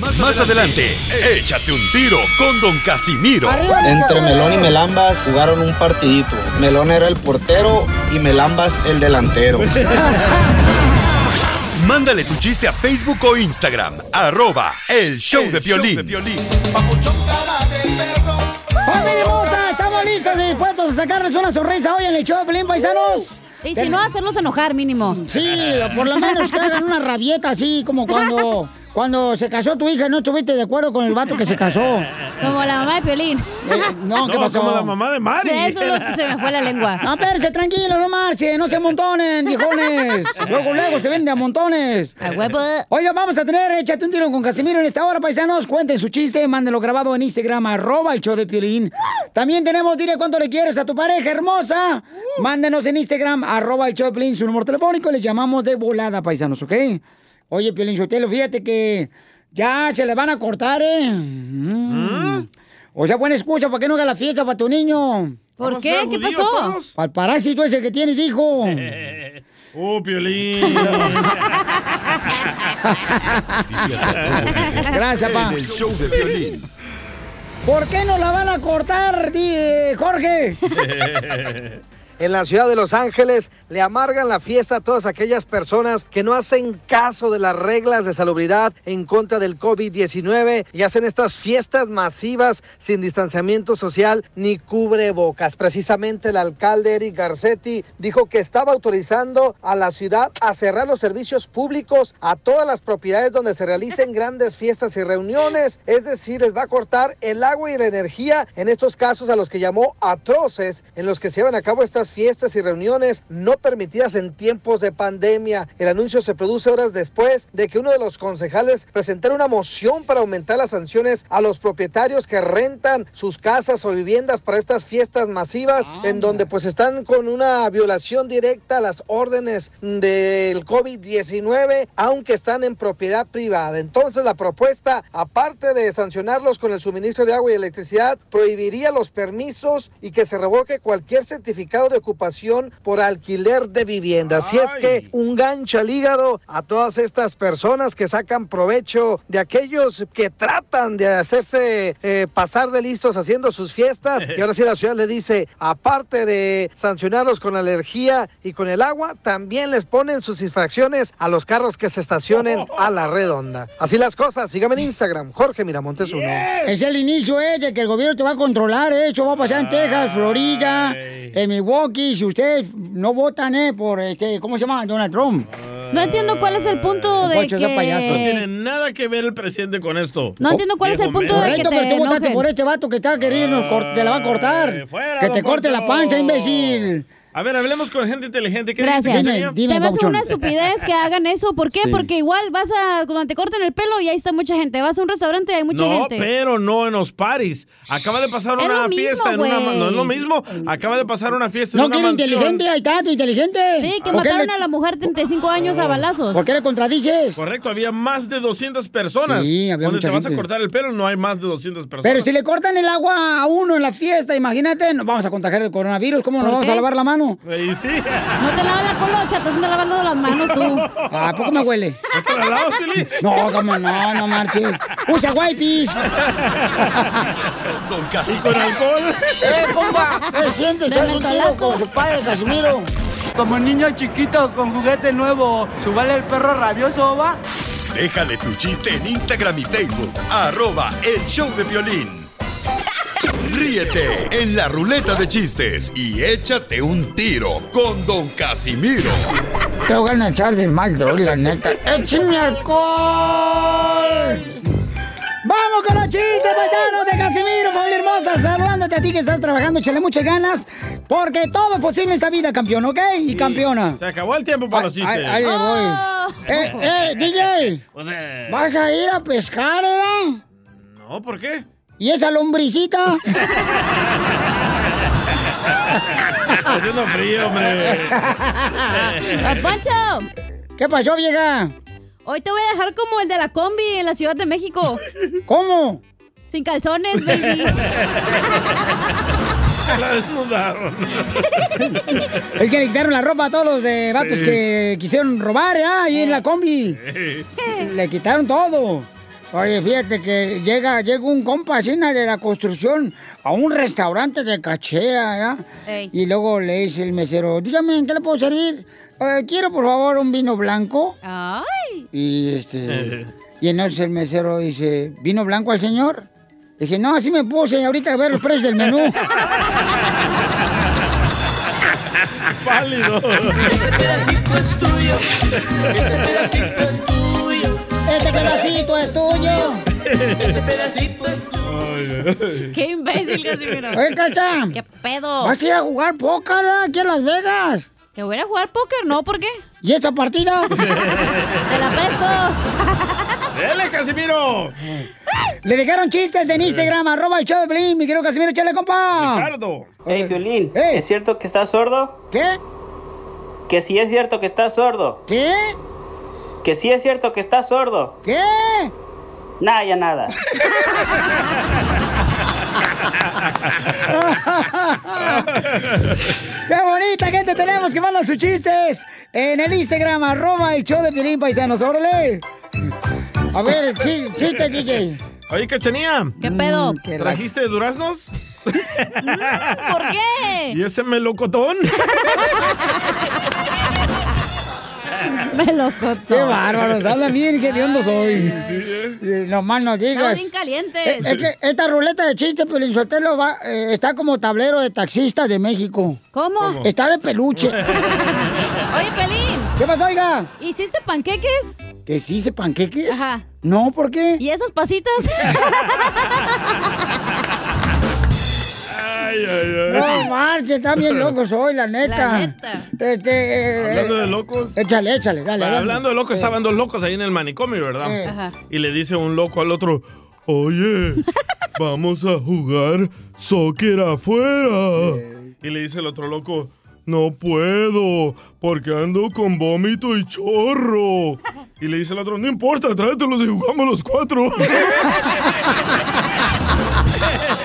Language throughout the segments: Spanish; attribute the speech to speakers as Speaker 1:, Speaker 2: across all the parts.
Speaker 1: Más, adelante, échate un tiro con Don Casimiro.
Speaker 2: Entre Melón y Melambas jugaron un partidito. Melón era el portero y Melambas el delantero.
Speaker 1: Mándale tu chiste a Facebook o Instagram, arroba el show de violín.
Speaker 3: ¡Familia hermosa! Estamos listos y dispuestos a sacarles una sonrisa hoy en el show de Pelín, paisanos.
Speaker 4: Y si no, hacerlos enojar mínimo.
Speaker 3: Sí, por lo menos que hagan una rabieta así como cuando, cuando se casó tu hija no estuviste de acuerdo con el vato que se casó.
Speaker 4: Como la mamá de Piolín.
Speaker 3: Eh, no, ¿qué
Speaker 5: No,
Speaker 3: pasó?
Speaker 5: como la mamá de Mari.
Speaker 4: Eso es lo que se me fue la lengua.
Speaker 3: No, espérense, tranquilo, no marchen, no se amontonen, viejones. Luego, luego se vende a montones.
Speaker 4: A huevo.
Speaker 3: Oiga, vamos a tener Échate un tiro con Casimiro en esta hora, paisanos. Cuenten su chiste, mándenlo grabado en Instagram, arroba el show de Piolín. También tenemos, dile cuánto le quieres a tu pareja hermosa. Mándenos en Instagram, arroba el show de Piolín, su número telefónico. Les llamamos de volada, paisanos, ¿ok? Oye, Piolín Sotelo, fíjate que ya se le van a cortar, ¿eh? Mm. O sea, buena excusa para que no haga la fiesta para tu niño.
Speaker 4: ¿Por qué? ¿Qué pasó?
Speaker 3: Para el parásito ese que tienes, hijo.
Speaker 5: ¡Oh, Piolín!
Speaker 3: Gracias, pa.
Speaker 1: En el show de violín.
Speaker 3: ¿Por qué no la van a cortar, Jorge?
Speaker 2: En la ciudad de Los Ángeles le amargan la fiesta a todas aquellas personas que no hacen caso de las reglas de salubridad en contra del COVID-19 y hacen estas fiestas masivas sin distanciamiento social ni cubrebocas. Precisamente el alcalde Eric Garcetti dijo que estaba autorizando a la ciudad a cerrar los servicios públicos a todas las propiedades donde se realicen grandes fiestas y reuniones, es decir, les va a cortar el agua y la energía en estos casos a los que llamó atroces en los que se llevan a cabo estas fiestas y reuniones no permitidas en tiempos de pandemia. El anuncio se produce horas después de que uno de los concejales presentara una moción para aumentar las sanciones a los propietarios que rentan sus casas o viviendas para estas fiestas masivas en donde pues están con una violación directa a las órdenes del COVID-19 aunque están en propiedad privada. Entonces la propuesta, aparte de sancionarlos con el suministro de agua y electricidad, prohibiría los permisos y que se revoque cualquier certificado de ocupación por alquiler de vivienda. Así es que un gancho al hígado a todas estas personas que sacan provecho de aquellos que tratan de hacerse eh, pasar de listos haciendo sus fiestas. Y ahora sí la ciudad le dice, aparte de sancionarlos con la energía y con el agua, también les ponen sus infracciones a los carros que se estacionen a la redonda. Así las cosas, sígame en Instagram, Jorge Miramontes uno.
Speaker 3: Es el inicio, ¿eh? De que el gobierno te va a controlar, ¿eh? Eso va a pasar en Texas, Florida, en Milwaukee. Si ustedes no votan, ¿eh? Por, este, ¿cómo se llama? Donald Trump.
Speaker 4: No entiendo cuál es el punto de
Speaker 3: Poncho, payaso.
Speaker 5: No tiene
Speaker 4: que...
Speaker 5: nada que ver el presidente con esto.
Speaker 4: No entiendo cuál es el punto de
Speaker 5: menso.
Speaker 4: que
Speaker 3: Correcto,
Speaker 4: te
Speaker 3: pero tú votaste
Speaker 4: enojen.
Speaker 3: por este vato que está queriendo, cor- te la va a cortar.
Speaker 5: fuera,
Speaker 3: que
Speaker 5: don
Speaker 3: te corte la
Speaker 5: Poncho.
Speaker 3: pancha, imbécil.
Speaker 5: A ver, hablemos con gente inteligente. ¿Qué
Speaker 4: Gracias.
Speaker 3: Dime, dime,
Speaker 4: Se me hace una estupidez que hagan eso. ¿Por qué?
Speaker 3: Sí.
Speaker 4: Porque igual vas a, cuando te corten el pelo y ahí está mucha gente. Vas a un restaurante y hay mucha
Speaker 5: no,
Speaker 4: gente.
Speaker 5: pero no en los paris. Acaba de pasar
Speaker 4: Es
Speaker 5: una
Speaker 4: mismo,
Speaker 5: fiesta en una... No es lo mismo. Acaba de pasar una fiesta en
Speaker 3: No
Speaker 5: una
Speaker 3: quiere
Speaker 5: mansión.
Speaker 3: inteligente, ahí está, tu inteligente.
Speaker 4: Sí, que
Speaker 3: ¿Por qué
Speaker 4: mataron
Speaker 3: le-
Speaker 4: a la mujer 35 años a balazos.
Speaker 3: ¿Por qué le contradices?
Speaker 5: Correcto, había más de 200 personas.
Speaker 3: Sí, había
Speaker 5: Donde
Speaker 3: mucha
Speaker 5: te vas a cortar el pelo no hay más de 200 personas.
Speaker 3: Pero si le cortan el agua a uno en la fiesta, imagínate, nos vamos a contagiar el coronavirus, ¿cómo nos
Speaker 4: ¿Por
Speaker 3: vamos a lavar la mano?
Speaker 5: Y sí.
Speaker 4: No te lavas la colocha, te están lavando las manos tú.
Speaker 3: ¿A poco me huele?
Speaker 5: ¿No te la lavas, Piolín?
Speaker 3: No, cómo no, no marches. Usa wipes.
Speaker 1: Don
Speaker 5: ¿Y
Speaker 1: Casimiro.
Speaker 5: con alcohol?
Speaker 3: ¡Eh, compa! ¿Qué sientes? ¿Haz un tiro con su padre, Casimiro?
Speaker 6: Como niño chiquito con juguete nuevo, ¿subale el perro rabioso, va?
Speaker 1: Déjale tu chiste en Instagram y Facebook. Arroba El Show de Violín. Ríete en la ruleta de chistes y échate un tiro con Don Casimiro.
Speaker 3: Te voy a echar de mal, droga, la neta. ¡Échame alcohol! ¡Vamos con los chistes, paisanos de Casimiro, familia hermosa! Saludándote a ti que estás trabajando, échale muchas ganas, porque todo es posible en esta vida, campeón, ¿ok? Y campeona.
Speaker 5: Se acabó el tiempo para los
Speaker 3: Ahí,
Speaker 5: chistes.
Speaker 3: ahí le voy. Eh, eh, DJ, ¿vas a ir a pescar, eh?
Speaker 5: No, ¿por qué?
Speaker 3: ¿Y esa lombricita?
Speaker 5: Está haciendo frío, hombre.
Speaker 4: ¡Don Poncho!
Speaker 3: ¿Qué pasó, vieja?
Speaker 4: Hoy te voy a dejar como el de la combi en la Ciudad de México.
Speaker 3: ¿Cómo?
Speaker 4: Sin calzones, baby.
Speaker 5: La desnudaron.
Speaker 3: Es que le quitaron la ropa a todos los de vatos
Speaker 5: Sí.
Speaker 3: que quisieron robar, ¿ya? Ahí en la combi. Le quitaron todo. Oye, fíjate que llega, llega un compa así na, de la construcción a un restaurante de cachea, ¿ya?
Speaker 4: Ey.
Speaker 3: Y luego le dice el mesero, dígame, ¿en qué le puedo servir? "Eh, quiero, por favor, un vino blanco.
Speaker 4: Ay.
Speaker 3: Y este... Y entonces el mesero dice, ¿vino blanco al señor? Dije, no, así me puse ahorita a ver los precios del menú.
Speaker 5: Pálido.
Speaker 6: Este pedacito es tuyo. Este pedacito es tuyo.
Speaker 3: Este pedacito es tuyo.
Speaker 6: Este pedacito es tuyo.
Speaker 4: ¡Qué imbécil, Casimiro!
Speaker 3: Oye, Cacha,
Speaker 4: ¿Qué pedo?
Speaker 3: vas a ir a jugar póker ¿eh? aquí en Las Vegas.
Speaker 4: ¿Que voy a jugar póker? No, ¿por qué?
Speaker 3: ¿Y esa partida?
Speaker 4: Te la presto.
Speaker 5: ¡Dele, Casimiro!
Speaker 3: Le dejaron chistes en Instagram, arroba el show de Blin, mi querido Casimiro, échale, compa.
Speaker 5: Ricardo.
Speaker 7: Hey, Violín,
Speaker 3: Hey.
Speaker 7: ¿es cierto que estás sordo?
Speaker 3: ¿Qué?
Speaker 7: Que sí es cierto que estás sordo.
Speaker 3: ¿Qué?
Speaker 7: Que sí es cierto que estás sordo.
Speaker 3: ¿Qué?
Speaker 7: Nada, ya nada.
Speaker 3: ¡Qué bonita gente tenemos que mandan sus chistes en el Instagram, arroba el show de Piolín, paisanos, órale. A ver, chi- chiste, DJ.
Speaker 5: Oye, Cachanía.
Speaker 4: ¿Qué pedo?
Speaker 3: Mm,
Speaker 5: ¿Trajiste duraznos?
Speaker 4: Mm, ¿Por qué?
Speaker 5: ¿Y ese melocotón?
Speaker 4: Me lo
Speaker 3: ¡Qué
Speaker 4: contó.
Speaker 3: bárbaros! Habla bien, qué de soy. Eh, Nomás no digas.
Speaker 4: bien
Speaker 3: Eh,
Speaker 4: calientes.
Speaker 3: Es que esta ruleta de chistes, Piolín Sotelo, va, eh, está como tablero de taxistas de México.
Speaker 4: ¿Cómo?
Speaker 3: Está de peluche.
Speaker 4: Oye, Pelín,
Speaker 3: ¿Qué pasó, oiga?
Speaker 4: ¿hiciste panqueques?
Speaker 3: ¿Que sí se panqueques?
Speaker 4: Ajá.
Speaker 3: No, ¿por qué?
Speaker 4: ¿Y esas pasitas?
Speaker 5: Ay, ay, ay.
Speaker 3: No, marche, está bien loco soy, la neta.
Speaker 4: La neta.
Speaker 3: Este, eh,
Speaker 5: Hablando
Speaker 3: eh,
Speaker 5: de locos.
Speaker 3: Échale, échale, dale. dale.
Speaker 5: Hablando de locos, estaban dos locos ahí en el manicomio, ¿verdad?
Speaker 3: Eh.
Speaker 4: Ajá.
Speaker 5: Y le dice un loco al otro, oye, vamos a jugar soccer afuera. Y le dice el otro loco, no puedo, porque ando con vómito y chorro. Y le dice el otro, no importa, tráetelos y jugamos los cuatro.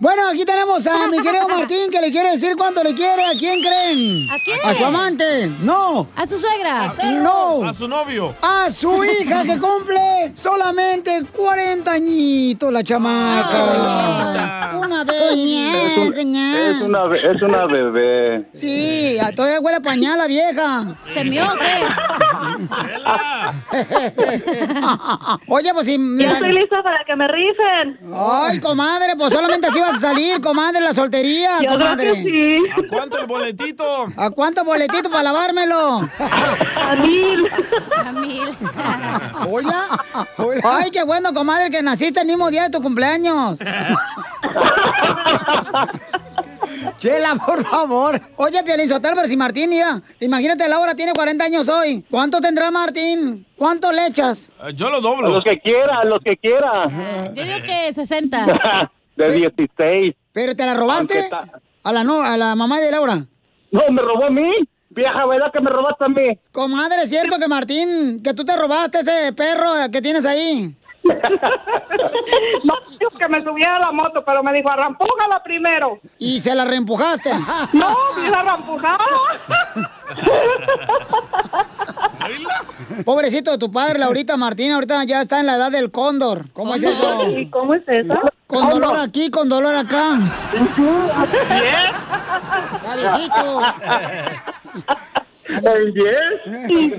Speaker 3: Bueno, aquí tenemos a mi querido Martín que le quiere decir cuánto le quiere. ¿A quién creen?
Speaker 4: ¿A quién?
Speaker 3: A su amante. No.
Speaker 4: ¿A su suegra?
Speaker 3: No.
Speaker 5: A su novio.
Speaker 3: A su hija que cumple solamente 40 añitos la chamaca. Una.
Speaker 8: Es una, be- es una bebé.
Speaker 3: Sí, a- todavía huele a pañal la vieja.
Speaker 4: ¿Se mió o qué?
Speaker 3: Oye, pues si...
Speaker 9: Ya estoy lista para que me rifen.
Speaker 3: Ay, comadre, pues solamente así vas a salir, comadre, la soltería,
Speaker 9: Yo creo
Speaker 3: comadre.
Speaker 9: que sí.
Speaker 5: ¿A cuánto el boletito?
Speaker 3: ¿A cuánto boletito para lavármelo?
Speaker 9: A mil.
Speaker 4: A mil.
Speaker 3: Hola. Ay, qué bueno, comadre, que naciste el mismo día de tu cumpleaños. Chela, por favor. Oye, Piolín Sotelo, pero si Martín, mira, imagínate, Laura tiene 40 años hoy. ¿Cuánto tendrá Martín? ¿Cuánto le echas?
Speaker 5: Eh, Yo lo
Speaker 8: A
Speaker 5: doblo.
Speaker 8: los que quiera, los que quiera.
Speaker 4: Yo digo que 60.
Speaker 8: De 16.
Speaker 3: ¿Pero te la robaste?
Speaker 8: Ta-
Speaker 3: A la, no, a la mamá de Laura.
Speaker 8: No, me robó a mí. Vieja, ¿verdad que me robaste a mí?
Speaker 3: Comadre, ¿es cierto que Martín, que tú te robaste ese perro que tienes ahí?
Speaker 9: No, dijo que me subiera a la moto, pero me dijo, arrampújala primero.
Speaker 3: ¿Y se la reempujaste?
Speaker 9: No, sí la arrampujada.
Speaker 3: Pobrecito de tu padre, Laurita Martín, ahorita ya está en la edad del cóndor. ¿Cómo es eso?
Speaker 9: ¿Y cómo es eso?
Speaker 3: Con dolor aquí, con dolor acá.
Speaker 9: Bien.
Speaker 3: Viejito.
Speaker 8: ¿El 10?
Speaker 9: Sí.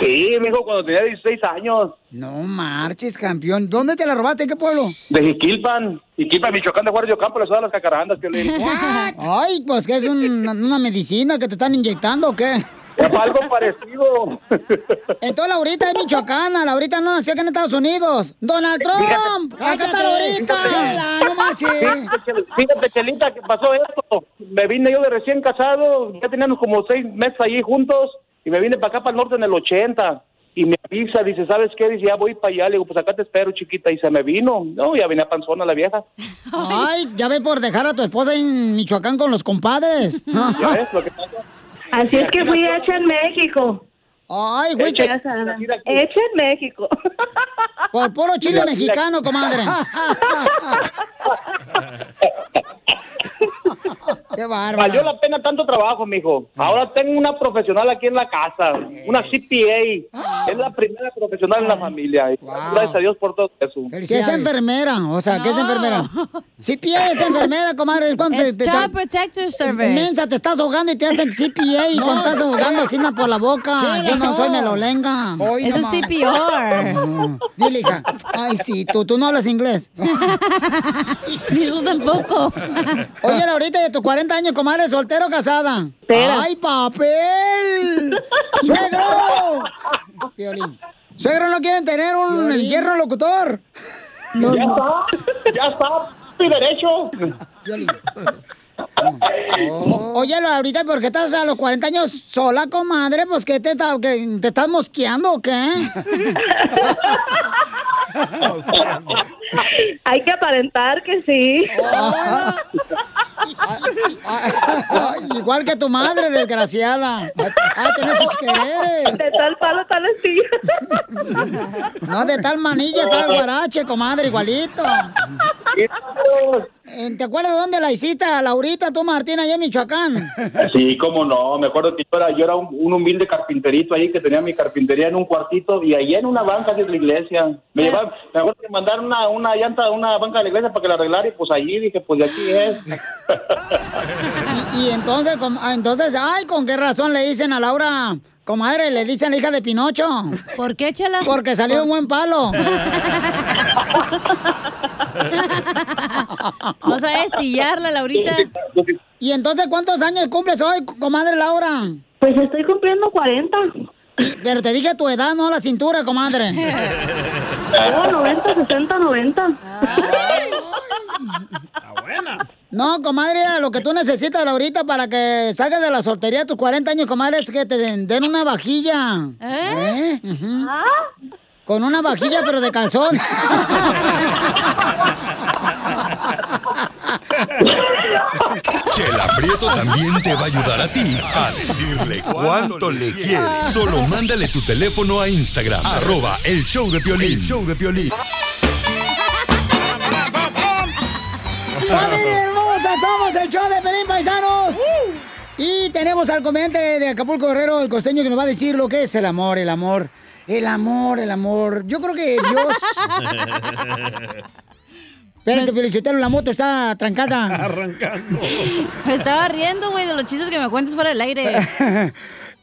Speaker 8: Sí, mijo, cuando tenía 16 años.
Speaker 3: No marches, campeón. ¿Dónde te la robaste? ¿En qué pueblo?
Speaker 8: De Jiquilpan. Jiquilpan, Michoacán, de Juárez de Ocampo, le sudan las cacarandas que le
Speaker 3: Ay, pues que es un- una medicina que te están inyectando o qué?
Speaker 8: Es algo parecido.
Speaker 3: Entonces Laurita es michoacana, Laurita no nació aquí en Estados Unidos. Donald Trump, acá está Laurita. Chela, no marches.
Speaker 8: Fíjate, Fíjate, Chelita, que pasó esto. Me vine yo de recién casado, ya teníamos como seis meses allí juntos, y me vine para acá, para el norte en el 80. Y me avisa, dice, ¿sabes qué? Dice, ya voy para allá. Le digo, pues acá te espero, chiquita. Y se me vino. No, ya venía panzona la vieja.
Speaker 3: Ay, ya ve por dejar a tu esposa en Michoacán con los compadres.
Speaker 8: ¿Ya ves lo que pasa?
Speaker 9: Así es que fui hecha en México.
Speaker 3: Ay, güey,
Speaker 9: Hecha,
Speaker 3: que-
Speaker 9: hecha en México.
Speaker 3: por puro chile mexicano, comadre. Qué bárbaro.
Speaker 8: Valió la pena tanto trabajo, mijo. Ahora tengo una profesional aquí en la casa, una CPA. Es la primera profesional en la familia. Y Gracias a Dios por todo eso.
Speaker 3: Que es enfermera, o sea, que es enfermera. CPA es enfermera, comadre. Es cuando
Speaker 4: Es
Speaker 3: te, te-
Speaker 4: Child Protector Service.
Speaker 3: Mensa, te estás ahogando y te hacen CPA y cuando estás ahogando así por la boca.
Speaker 4: Chela,
Speaker 3: Yo no
Speaker 4: no.
Speaker 3: soy melolenga.
Speaker 4: Hoy es CPR.
Speaker 3: No. Dile, hija. Ay, sí, tú, tú no hablas inglés.
Speaker 4: Ni yo tampoco.
Speaker 3: Oye, Laurita, de tus 40 años, comadre, soltero o casada.
Speaker 9: Espera.
Speaker 3: ¡Ay, papel! ¡Suegro! Violín. ¿Suegro no quieren tener un hierro locutor?
Speaker 8: ya está, ya está, mi derecho.
Speaker 3: O- Oye, Laurita, ¿por qué estás a los 40 años sola, comadre? Pues, ¿qué te, está- que, te estás mosqueando o qué?
Speaker 9: Hay que aparentar que sí.
Speaker 3: Igual que tu madre, desgraciada. Ah, tenés sus quereres.
Speaker 9: De tal palo, tal astilla.
Speaker 3: No, de tal manilla, tal guarache, comadre, igualito. Eh, ¿Te acuerdas dónde la hiciste, Laurita, tú, Martín, allá en Michoacán?
Speaker 8: Sí, cómo no. Me acuerdo que yo era, yo era un, un humilde carpinterito ahí que tenía mi carpintería en un cuartito y allá en una banca de la iglesia. Me llevaron, me acuerdo que mandaron una, una llanta a una banca de la iglesia para que la arreglara y pues allí dije, pues de aquí es.
Speaker 3: Y, y entonces, entonces, ay, ¿con qué razón le dicen a Laura, comadre, le dicen la hija de Pinocho?
Speaker 4: ¿Por qué, Chela?
Speaker 3: Porque salió de un buen palo.
Speaker 4: No sabes estillarla, Laurita.
Speaker 3: ¿Y entonces cuántos años cumples hoy, comadre Laura?
Speaker 9: Pues estoy cumpliendo 40.
Speaker 3: Pero te dije tu edad, no la cintura, comadre.
Speaker 9: No, 90, 60, 90.
Speaker 3: No, comadre, era lo que tú necesitas, Laurita, para que salgas de la soltería a tus 40 años, comadre, es que te den, den una vajilla. ¿Eh? Ujú. Con una vajilla, pero de calzón.
Speaker 1: Chela Prieto también te va a ayudar a ti a decirle cuánto le quieres. Solo mándale tu teléfono a Instagram, arroba el show de Piolín. El show de Piolín.
Speaker 3: ¡Somos el show de Pelín Paisanos! Y tenemos al comediante de Acapulco Guerrero, el costeño, que nos va a decir lo que es el amor, el amor. El amor, el amor. Yo creo que Dios... Espérate, Pelichotero, la moto está trancada.
Speaker 5: Arrancando.
Speaker 4: Me estaba riendo, güey, de los chistes que me cuentas fuera del aire.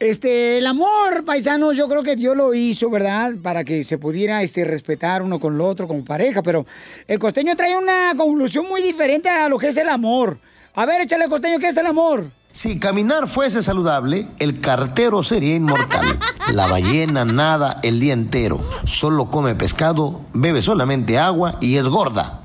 Speaker 3: Este, el amor, paisano, yo creo que Dios lo hizo, ¿verdad? Para que se pudiera este, respetar uno con el otro como pareja, pero el costeño trae una conclusión muy diferente a lo que es el amor. A ver, échale, costeño, ¿qué es el amor?
Speaker 10: Si caminar fuese saludable, el cartero sería inmortal. La ballena nada el día entero. Solo come pescado, bebe solamente agua y es gorda.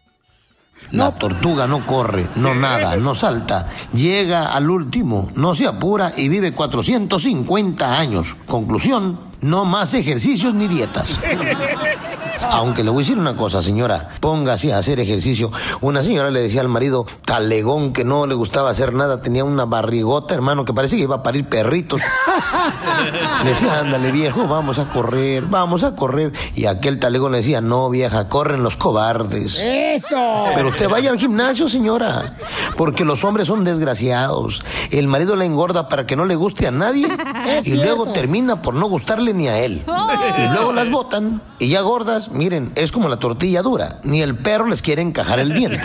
Speaker 10: La tortuga no corre, no nada, no salta. Llega al último, no se apura y vive 450 años. Conclusión, no más ejercicios ni dietas. Aunque le voy a decir una cosa, señora, póngase a hacer ejercicio. Una señora le decía al marido, talegón, que no le gustaba hacer nada, tenía una barrigota, hermano, que parecía que iba a parir perritos. Le decía, ándale viejo, vamos a correr, vamos a correr. Y aquel talegón le decía, no vieja, corren los cobardes.
Speaker 3: ¡Eso!
Speaker 10: Pero usted vaya al gimnasio, señora, porque los hombres son desgraciados. El marido la engorda para que no le guste a nadie
Speaker 3: Es
Speaker 10: y luego termina por no gustarle ni a él. Y luego las botan y ya gordas, miren, es como la tortilla dura, ni el perro les quiere encajar el diente.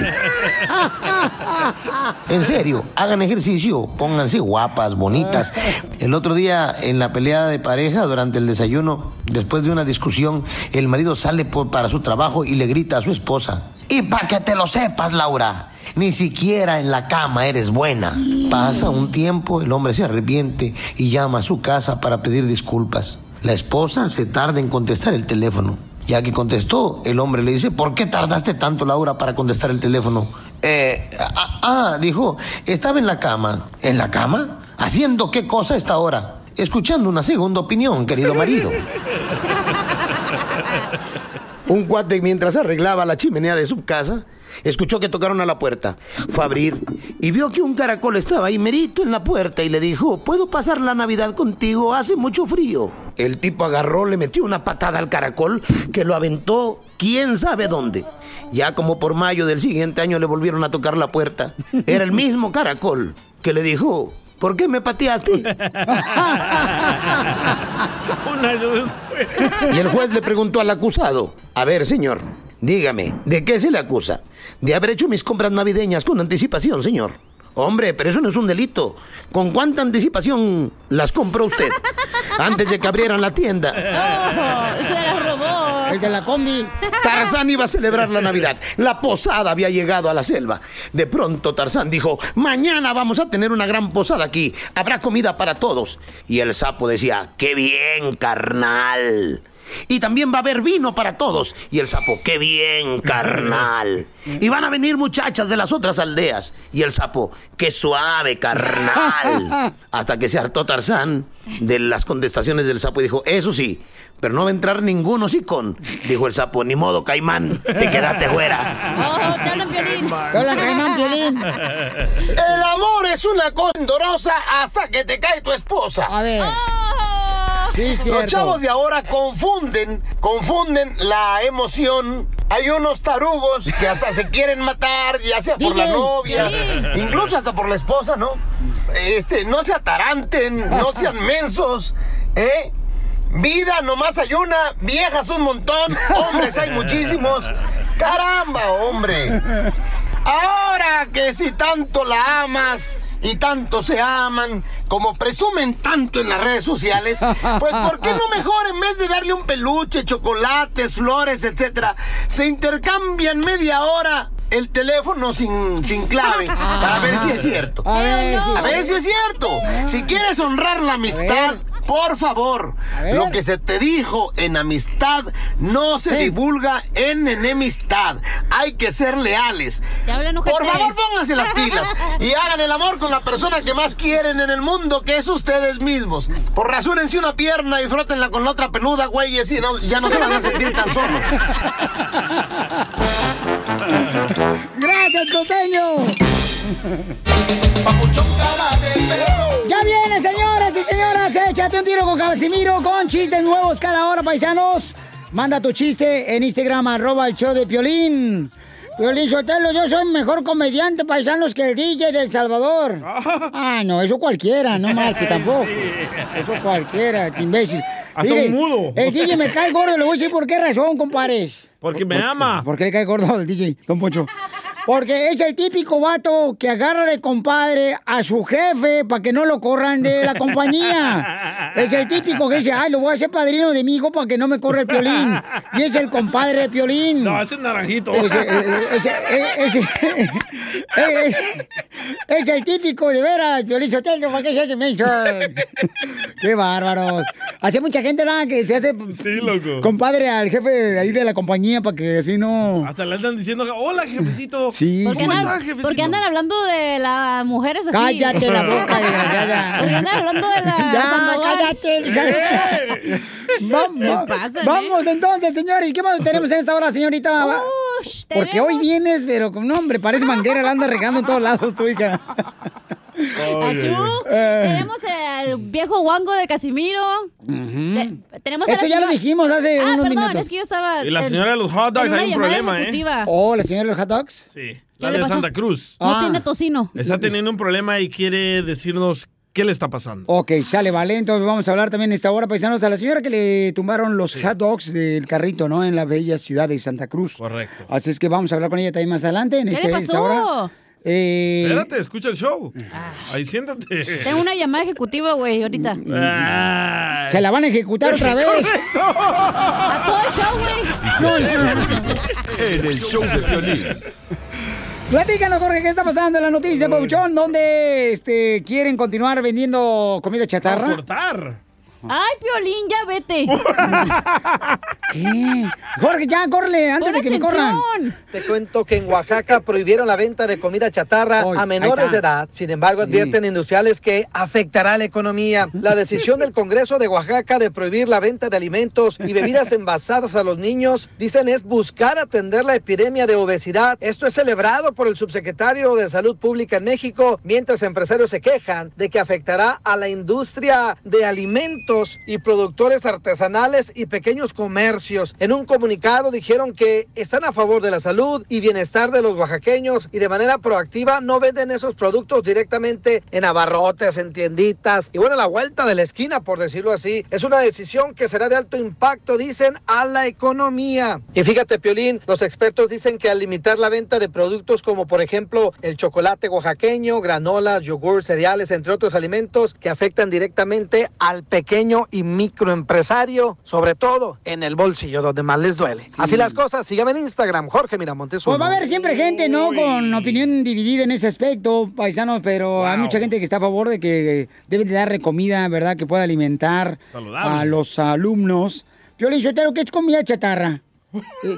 Speaker 10: En serio, hagan ejercicio, pónganse guapas, bonitas. El otro día en la pelea de pareja durante el desayuno, después de una discusión, el marido sale para su trabajo y le grita a su esposa. Y para que te lo sepas, Laura, ni siquiera en la cama eres buena. Pasa un tiempo, el hombre se arrepiente y llama a su casa para pedir disculpas. La esposa se tarda en contestar el teléfono. Ya que contestó, el hombre le dice, ¿por qué tardaste tanto, Laura, para contestar el teléfono? Eh, ah, ah, dijo, estaba en la cama. ¿En la cama? ¿Haciendo qué cosa a esta hora? Escuchando una segunda opinión, querido marido. Un cuate mientras arreglaba la chimenea de su casa, escuchó que tocaron a la puerta. Fue a abrir y vio que un caracol estaba ahí merito en la puerta y le dijo, ¿puedo pasar la Navidad contigo? Hace mucho frío. El tipo agarró, le metió una patada al caracol que lo aventó quién sabe dónde. Ya como por mayo del siguiente año le volvieron a tocar la puerta. Era el mismo caracol que le dijo, ¿por qué me pateaste?
Speaker 5: Un año después.
Speaker 10: Y el juez le preguntó al acusado, a ver, señor, dígame, ¿de qué se le acusa? De haber hecho mis compras navideñas con anticipación, señor. Hombre, pero eso no es un delito. ¿Con cuánta anticipación las compró usted? Antes de que abrieran la tienda.
Speaker 4: Oh, se la robó.
Speaker 3: El de la combi.
Speaker 10: Tarzán iba a celebrar la Navidad. La posada había llegado a la selva. De pronto Tarzán dijo, mañana vamos a tener una gran posada aquí. Habrá comida para todos. Y el sapo decía, qué bien, carnal. Y también va a haber vino para todos. Y el sapo, qué bien, carnal. Y van a venir muchachas de las otras aldeas. Y el sapo, qué suave, carnal. Hasta que se hartó Tarzán de las contestaciones del sapo y dijo, eso sí, pero no va a entrar ningún hocicón. Dijo el sapo, ni modo, caimán, te quedaste fuera.
Speaker 4: Oh, te hablan violín.
Speaker 3: Te hablan caimán, violín.
Speaker 10: El amor es una cosa hasta que te cae tu esposa.
Speaker 3: A ver. Sí,
Speaker 10: Los chavos de ahora confunden, confunden la emoción. Hay unos tarugos que hasta se quieren matar, ya sea por la novia,
Speaker 3: DJ.
Speaker 10: incluso hasta por la esposa, ¿no? Este, no se ataranten, no sean mensos, ¿eh? Vida nomás hay una, viejas un montón, hombres hay muchísimos. Caramba, hombre. Ahora que si tanto la amas y tanto se aman, como presumen tanto en las redes sociales, pues ¿por qué no mejor en vez de darle un peluche, chocolates, flores, etcétera, se intercambian media hora el teléfono sin, sin clave para ver si es cierto?
Speaker 3: A ver, sí.
Speaker 10: A ver si es cierto. Si quieres honrar la amistad, por favor, lo que se te dijo en amistad no se
Speaker 3: Sí.
Speaker 10: divulga en enemistad. Hay que ser leales. Por favor, pónganse las pilas y hagan el amor con la persona que más quieren en el mundo, que es ustedes mismos. Por rasúrense una pierna y frótenla con la otra peluda, güeyes, y no, ya no se van a sentir tan solos.
Speaker 3: ¡Gracias, costeño! Ya viene, señoras y señoras. Échate un tiro con Casimiro con chistes nuevos cada hora, paisanos. Manda tu chiste en Instagram, arroba el show de Piolín. Piolín Sotelo, yo soy mejor comediante, paisanos, que el DJ de El Salvador. Ah, no, eso cualquiera, no más que tampoco. Eso cualquiera, este imbécil.
Speaker 5: Hasta un mudo.
Speaker 3: El DJ me cae gordo, le voy a decir por qué razón, compares.
Speaker 5: Porque me ama.
Speaker 3: ¿Por qué le cae gordo el DJ, don Poncho? Porque es el típico vato que agarra de compadre a su jefe para que no lo corran de la compañía. Es el típico que dice, ay, lo voy a hacer padrino de mi hijo para que no me corra el piolín. Y es el compadre de piolín.
Speaker 5: No, ese es naranjito.
Speaker 3: Eh, eh, es, es el típico, de veras, Piolín Sotelo, ¿para qué se hace menso? ¡Qué bárbaros! Hacía mucha gente. Que se hace
Speaker 5: Sí, loco.
Speaker 3: compadre al jefe de ahí de la compañía para que así no...
Speaker 5: Hasta le andan diciendo, hola, jefecito.
Speaker 3: Sí,
Speaker 4: ¿Por qué,
Speaker 5: ¿Cómo
Speaker 4: andan,
Speaker 5: estás, jefecito?
Speaker 4: por qué andan hablando de las mujeres así?
Speaker 3: Cállate la boca, desgraciada.
Speaker 4: ¿Por qué andan hablando de la
Speaker 3: Ya,
Speaker 4: Sandoval?
Speaker 3: cállate, cállate. Vamos,
Speaker 4: Se pasan,
Speaker 3: vamos entonces, señores. ¿Y qué más tenemos en esta hora, señorita?
Speaker 4: Ush,
Speaker 3: Porque
Speaker 4: tenemos-
Speaker 3: hoy vienes, pero con nombre, parece manguera, la anda regando en todos lados, tu hija.
Speaker 4: Achú,
Speaker 3: Eh.
Speaker 4: tenemos el viejo guango de Casimiro. Te- tenemos a
Speaker 3: Esto
Speaker 4: la
Speaker 3: ya lo dijimos hace
Speaker 4: ah,
Speaker 3: unos
Speaker 4: perdón,
Speaker 3: minutos.
Speaker 4: es que yo estaba...
Speaker 5: Y la
Speaker 4: en-
Speaker 5: señora de los hot dogs, hay un problema, ¿eh?
Speaker 3: Oh, la señora de los hot dogs.
Speaker 5: Sí. la
Speaker 4: ¿Qué le
Speaker 5: de
Speaker 4: pasó?
Speaker 5: Santa Cruz.
Speaker 4: No
Speaker 3: Ah.
Speaker 4: tiene tocino.
Speaker 5: Está teniendo un problema y quiere decirnos qué le está pasando.
Speaker 3: Ok, sale, vale. Entonces vamos a hablar también en esta hora, paisanos, a la señora que le tumbaron los hot dogs del carrito, ¿no? En la bella ciudad de Santa Cruz.
Speaker 5: Correcto.
Speaker 3: Así es que vamos a hablar con ella también más adelante. En
Speaker 4: ¿Qué
Speaker 3: este,
Speaker 4: le
Speaker 3: esta hora. Eh,
Speaker 5: Espérate, escucha el show. Ahí siéntate.
Speaker 4: Tengo una llamada ejecutiva, güey, ahorita.
Speaker 5: Ay.
Speaker 3: se la van a ejecutar otra vez.
Speaker 4: A todo el show, güey.
Speaker 1: En el show de violín.
Speaker 3: Platícanos, Jorge, ¿qué está pasando en la noticia, Pauchón? ¿Dónde este, quieren continuar vendiendo comida
Speaker 5: A
Speaker 3: chatarra?
Speaker 5: cortar.
Speaker 4: Ay, Piolín, ya vete.
Speaker 3: ¿Qué? Jorge, ya, córrele, antes
Speaker 4: Pon
Speaker 3: de que me corran.
Speaker 4: atención.
Speaker 2: Te cuento que en Oaxaca prohibieron la venta de comida chatarra a menores de edad. Sin embargo,
Speaker 3: Sí.
Speaker 2: advierten industriales que afectará la economía. La decisión del Congreso de Oaxaca de prohibir la venta de alimentos y bebidas envasadas a los niños, dicen, es buscar atender la epidemia de obesidad. Esto es celebrado por el subsecretario de Salud Pública en México, mientras empresarios se quejan de que afectará a la industria de alimentos y productores artesanales y pequeños comercios. En un comunicado dijeron que están a favor de la salud y bienestar de los oaxaqueños y de manera proactiva no venden esos productos directamente en abarrotes, en tienditas y bueno, a la vuelta de la esquina, por decirlo así. Es una decisión que será de alto impacto, dicen, a la economía. Y fíjate, Piolín, los expertos dicen que al limitar la venta de productos como por ejemplo el chocolate oaxaqueño, granolas, yogur, cereales, entre otros alimentos que afectan directamente al pequeño y microempresario, sobre todo en el bolsillo donde más les duele. Así las cosas, síganme en Instagram, Jorge Miramontes.
Speaker 3: Pues va a haber siempre gente, ¿no? Con opinión dividida en ese aspecto, paisanos, pero hay mucha gente que está a favor de que deben de darle comida, ¿verdad? Que pueda alimentar
Speaker 5: Saludable.
Speaker 3: a los alumnos. Piolín Sotero, ¿qué es comida chatarra? Eh,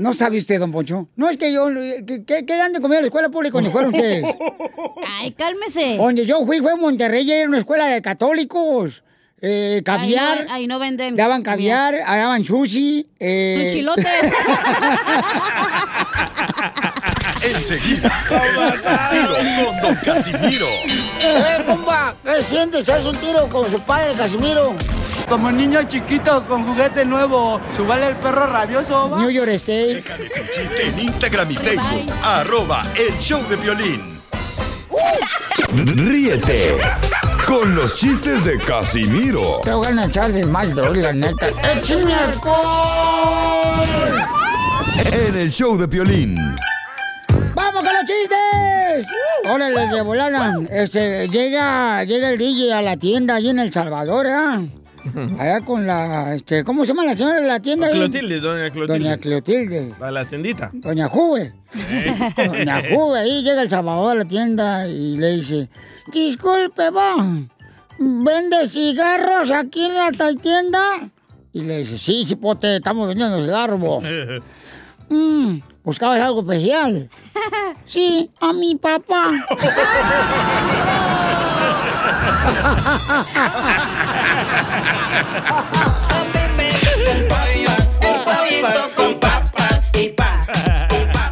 Speaker 3: no sabe usted, don Poncho. No es que yo, que, que dan de comida a la escuela pública donde fueron ustedes.
Speaker 4: Ay, cálmese.
Speaker 3: Donde yo fui fue en Monterrey, era una escuela de católicos. Eh, caviar.
Speaker 4: Ahí no, ahí no venden.
Speaker 3: Daban caviar, daban sushi. Eh...
Speaker 4: Sushilote.
Speaker 1: Enseguida, tiro con Don Casimiro.
Speaker 3: ¡Eh, compa! ¿Qué sientes? ¿Haz un tiro con su padre, Casimiro?
Speaker 11: Como niño chiquito con juguete nuevo, ¿subale el perro rabioso? va?
Speaker 3: New York State.
Speaker 1: Déjame tu chiste en Instagram y Facebook. Arroba el show de violín. Ríete con los chistes de Casimiro
Speaker 3: Te voy a echar de mal, doy, la neta. ¡Échame alcohol!
Speaker 1: en el show de violín.
Speaker 3: ¡Vamos con los chistes! Órale, de volada. Este, llega, llega el DJ a la tienda allí en El Salvador, ¿ah? Allá con la, este, ¿cómo se llama la señora de la tienda? ahí?
Speaker 5: Clotilde, doña Clotilde.
Speaker 3: Doña Clotilde.
Speaker 5: La la tiendita.
Speaker 3: Doña Juve. Doña Juve, ahí llega el Salvador a la tienda y le dice, disculpe, va, ¿vende cigarros aquí en la tienda? Y le dice, sí, sí, pote, estamos vendiendo cigarros, bo". Mm, ¿Buscabas algo especial? Sí, a mi papá.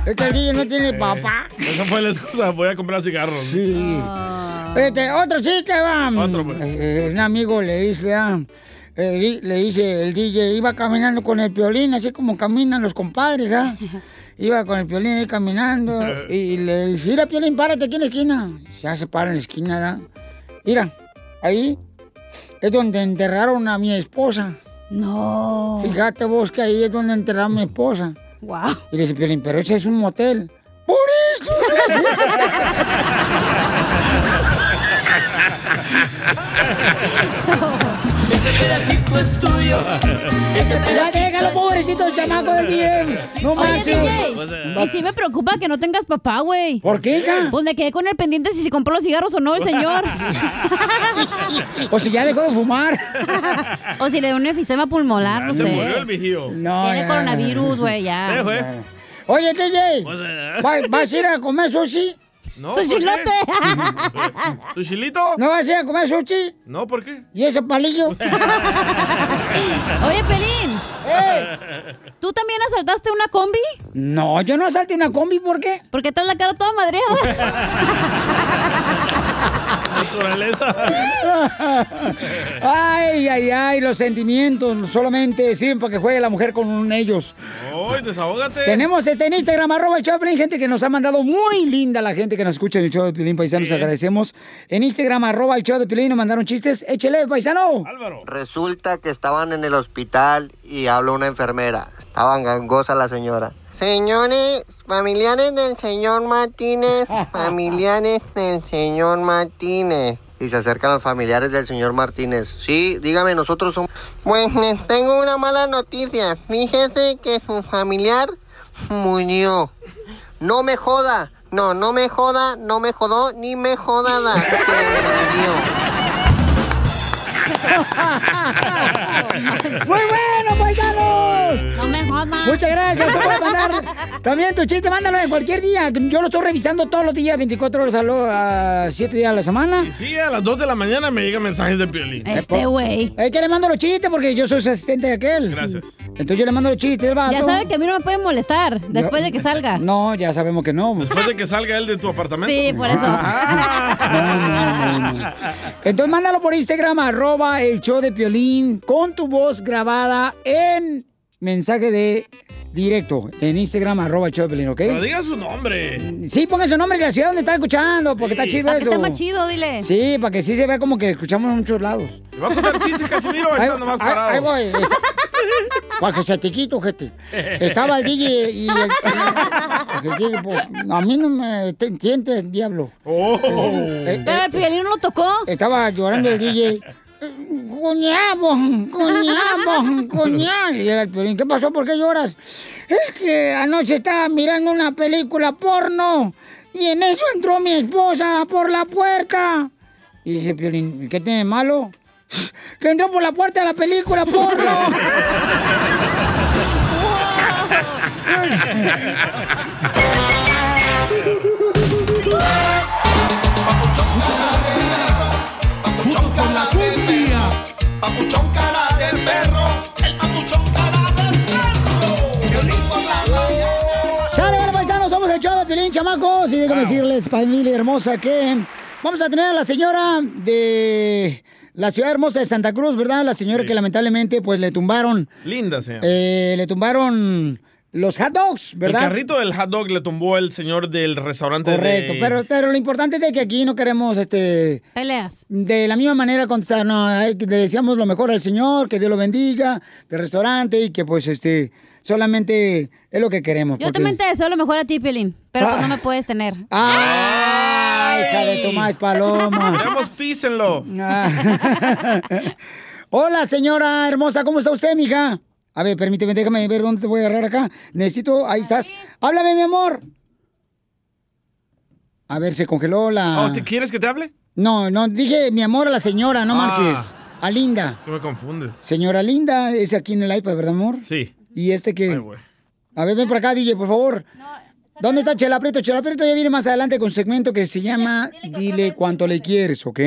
Speaker 3: Es que el DJ no tiene papá.
Speaker 5: Esa fue la excusa. Voy a comprar cigarros.
Speaker 3: Sí. Este, otro chiste, va.
Speaker 5: Otro, pues.
Speaker 3: Eh, un amigo le dice, ah, eh, le dice el DJ, iba caminando con el piolín, así como caminan los compadres, ¿ah? Iba con el piolín ahí caminando y le dice, mira, piolín, párate aquí en la esquina. Ya se para en la esquina, ¿verdad? Mira, ahí es donde enterraron a mi esposa.
Speaker 4: No.
Speaker 3: Fíjate vos que ahí es donde enterraron a mi esposa.
Speaker 4: Wow.
Speaker 3: Y le dice Piolín, pero ese es un motel. ¡Por eso!
Speaker 6: Este pedacito es tuyo. Este
Speaker 3: ¡Ya déjalo, pobre pobrecito el chamaco del DJ. No
Speaker 4: Oye. DJ, y sí me preocupa que no tengas papá, güey.
Speaker 3: ¿Por qué, hija?
Speaker 4: Pues me quedé con el pendiente si se compró los cigarros o no el señor.
Speaker 3: O si ya dejó de fumar.
Speaker 4: o si le dio un efisema pulmonar, no
Speaker 5: se
Speaker 4: sé.
Speaker 5: murió el vigío.
Speaker 3: No,
Speaker 4: Tiene coronavirus, güey, ya.
Speaker 5: Güey.
Speaker 3: Oye, DJ,
Speaker 5: Pues, eh.
Speaker 3: ¿va- ¿vas a ir a comer sushi?
Speaker 5: No,
Speaker 4: ¡Sushilote!
Speaker 5: ¿Su chilito?
Speaker 3: ¿No vas a ir a comer sushi?
Speaker 5: No, ¿por qué?
Speaker 3: ¿Y ese palillo?
Speaker 4: Oye, Pelín. ¿Tú también asaltaste una combi?
Speaker 3: No, yo no asalté una combi, ¿por qué?
Speaker 4: Porque traes la cara toda madreada.
Speaker 5: Naturaleza.
Speaker 3: Ay, ay, ay, los sentimientos solamente sirven para que juegue la mujer con ellos.
Speaker 5: ¡Ay, desahógate!
Speaker 3: Tenemos este en Instagram, arroba el show de Piolín, gente que nos ha mandado muy linda la gente que nos escucha en el show de Pilín, paisanos, agradecemos. En Instagram, arroba el show de Pilín, nos mandaron chistes, échele, paisano.
Speaker 12: Resulta que estaban en el hospital y habló una enfermera. Estaba gangosa la señora. Señores, familiares del señor Martínez, familiares del señor Martínez. Y se acercan los familiares del señor Martínez. Sí, dígame, nosotros somos... Pues les tengo una mala noticia. Fíjese que su familiar murió. No me joda. No, no me joda, no me jodó, ni me jodada.
Speaker 3: ¡Muy bueno, paisanos!
Speaker 4: No me
Speaker 3: Muchas gracias. Te puedes mandar también tu chiste, mándalo en cualquier día. Yo lo estoy revisando todos los días, 24 horas a, lo, a 7 días a la semana.
Speaker 5: Y sí, a las 2 de la mañana me llegan mensajes de Piolín.
Speaker 4: Este güey.
Speaker 3: Es que le mando los chistes porque yo soy su asistente de aquel.
Speaker 5: Gracias.
Speaker 3: Entonces yo le mando los chistes, vato.
Speaker 4: Ya sabe que a mí no me puede molestar después de que salga.
Speaker 3: No, ya sabemos que no.
Speaker 5: Después de que salga él de tu apartamento.
Speaker 4: Sí, por eso.
Speaker 3: Entonces mándalo por Instagram, arroba el show de Piolín, con tu voz grabada en mensaje de directo. En Instagram, arroba Piolín, ¿ok?
Speaker 5: Pero diga su nombre.
Speaker 3: Sí, ponga su nombre y la ciudad donde está escuchando, porque está chido
Speaker 4: Para que
Speaker 3: eso.
Speaker 4: esté más chido, dile.
Speaker 3: Sí, para que sí se vea como que escuchamos en muchos lados.
Speaker 5: ¿Te va a contar chistes, Casimiro? Ahí
Speaker 3: Ahí,
Speaker 5: está nomás
Speaker 3: ahí-
Speaker 5: parado.
Speaker 3: ahí voy. Para que se te quito, gente. Estaba el DJ y el, el pues, a mí no me te entiendes, diablo. Eh,
Speaker 4: Pero el piolín no lo tocó.
Speaker 3: Estaba llorando el DJ. Cuñado, cuñado, cuñado. Y era el Piolín, ¿qué pasó? ¿Por qué lloras? Es que anoche estaba mirando una película porno y en eso entró mi esposa por la puerta. Y dice Piolín, ¿qué tiene de malo? Que entró por la puerta de la película porno.
Speaker 6: papuchón cara de perro, el papuchón cara de perro. Violín por la mañana.
Speaker 3: ¡Sale, bueno, paisanos! Somos el show de Piolín, chamacos. Y déjame decirles, familia hermosa, que vamos a tener a la señora de la ciudad hermosa de Santa Cruz, ¿verdad? La señora que lamentablemente, pues, le tumbaron,
Speaker 5: Linda se llama.
Speaker 3: eh, le tumbaron los hot dogs, ¿verdad?
Speaker 5: El carrito del hot dog le tumbó el señor del restaurante
Speaker 3: Correcto,
Speaker 5: de...
Speaker 3: pero, pero lo importante es de que aquí no queremos, este...
Speaker 4: Peleas.
Speaker 3: De la misma manera contestar, no, le deseamos lo mejor al Señor, que Dios lo bendiga, del restaurante, y que pues, este, solamente es lo que queremos.
Speaker 4: Yo
Speaker 3: porque-
Speaker 4: también te deseo lo mejor a ti, Piolín. Pero pues
Speaker 3: Ah.
Speaker 4: no me puedes tener.
Speaker 3: ¡Ay, hija de Tomás Paloma!
Speaker 5: Queremos písenlo.
Speaker 3: Ah. Hola, señora hermosa, ¿cómo está usted, mija? A ver, permíteme, déjame ver dónde te voy a agarrar acá. Necesito, ahí estás. Háblame, mi amor. A ver, se congeló la...
Speaker 5: Oh, ¿te quieres que te hable?
Speaker 3: No, no, dije mi amor a la señora, no
Speaker 5: Ah.
Speaker 3: marches. A Linda.
Speaker 5: Es que me confundes.
Speaker 3: Señora Linda, es aquí en el iPad, ¿verdad, amor?
Speaker 5: Sí.
Speaker 3: ¿Y este qué? A ver, ven por acá, DJ, por favor. ¿Dónde está Chela Prieto? Chela Prieto ya viene más adelante con un segmento que se llama Dile cuánto le quieres, ¿ok?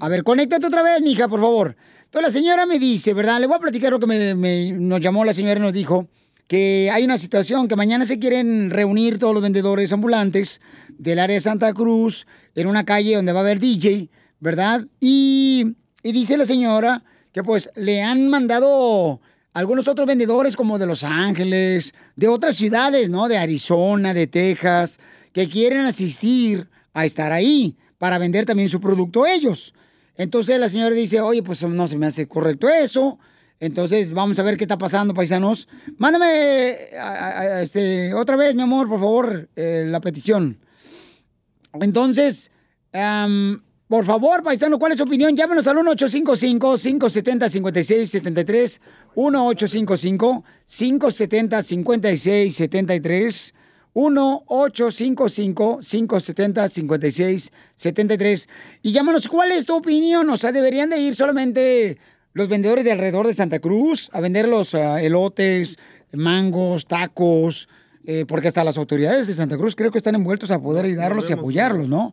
Speaker 3: A ver, conéctate otra vez, mija, por favor. Entonces la señora me dice, ¿verdad? Le voy a platicar lo que me, me- nos llamó la señora y nos dijo que hay una situación que mañana se quieren reunir todos los vendedores ambulantes del área de Santa Cruz en una calle donde va a haber DJ, ¿verdad? Y, y dice la señora que pues le han mandado algunos otros vendedores como de Los Ángeles, de otras ciudades, ¿no? De Arizona, de Texas, que quieren asistir a estar ahí para vender también su producto ellos. Entonces la señora dice, oye, pues no se me hace correcto eso. Entonces vamos a ver qué está pasando, paisanos. Mándame a- a- a- este, otra vez, mi amor, por favor, eh, la petición. Entonces, am, Por favor, paisano, ¿cuál es su opinión? Llámenos al 1-855-570-5673. 1-855-570-5673. 1-855-570-5673. Y llámanos, ¿cuál es tu opinión? O sea, ¿deberían de ir solamente los vendedores de alrededor de Santa Cruz a vender los ah, elotes, mangos, tacos? Eh, porque hasta las autoridades de Santa Cruz creo que están envueltos a poder ayudarlos y apoyarlos, ¿no?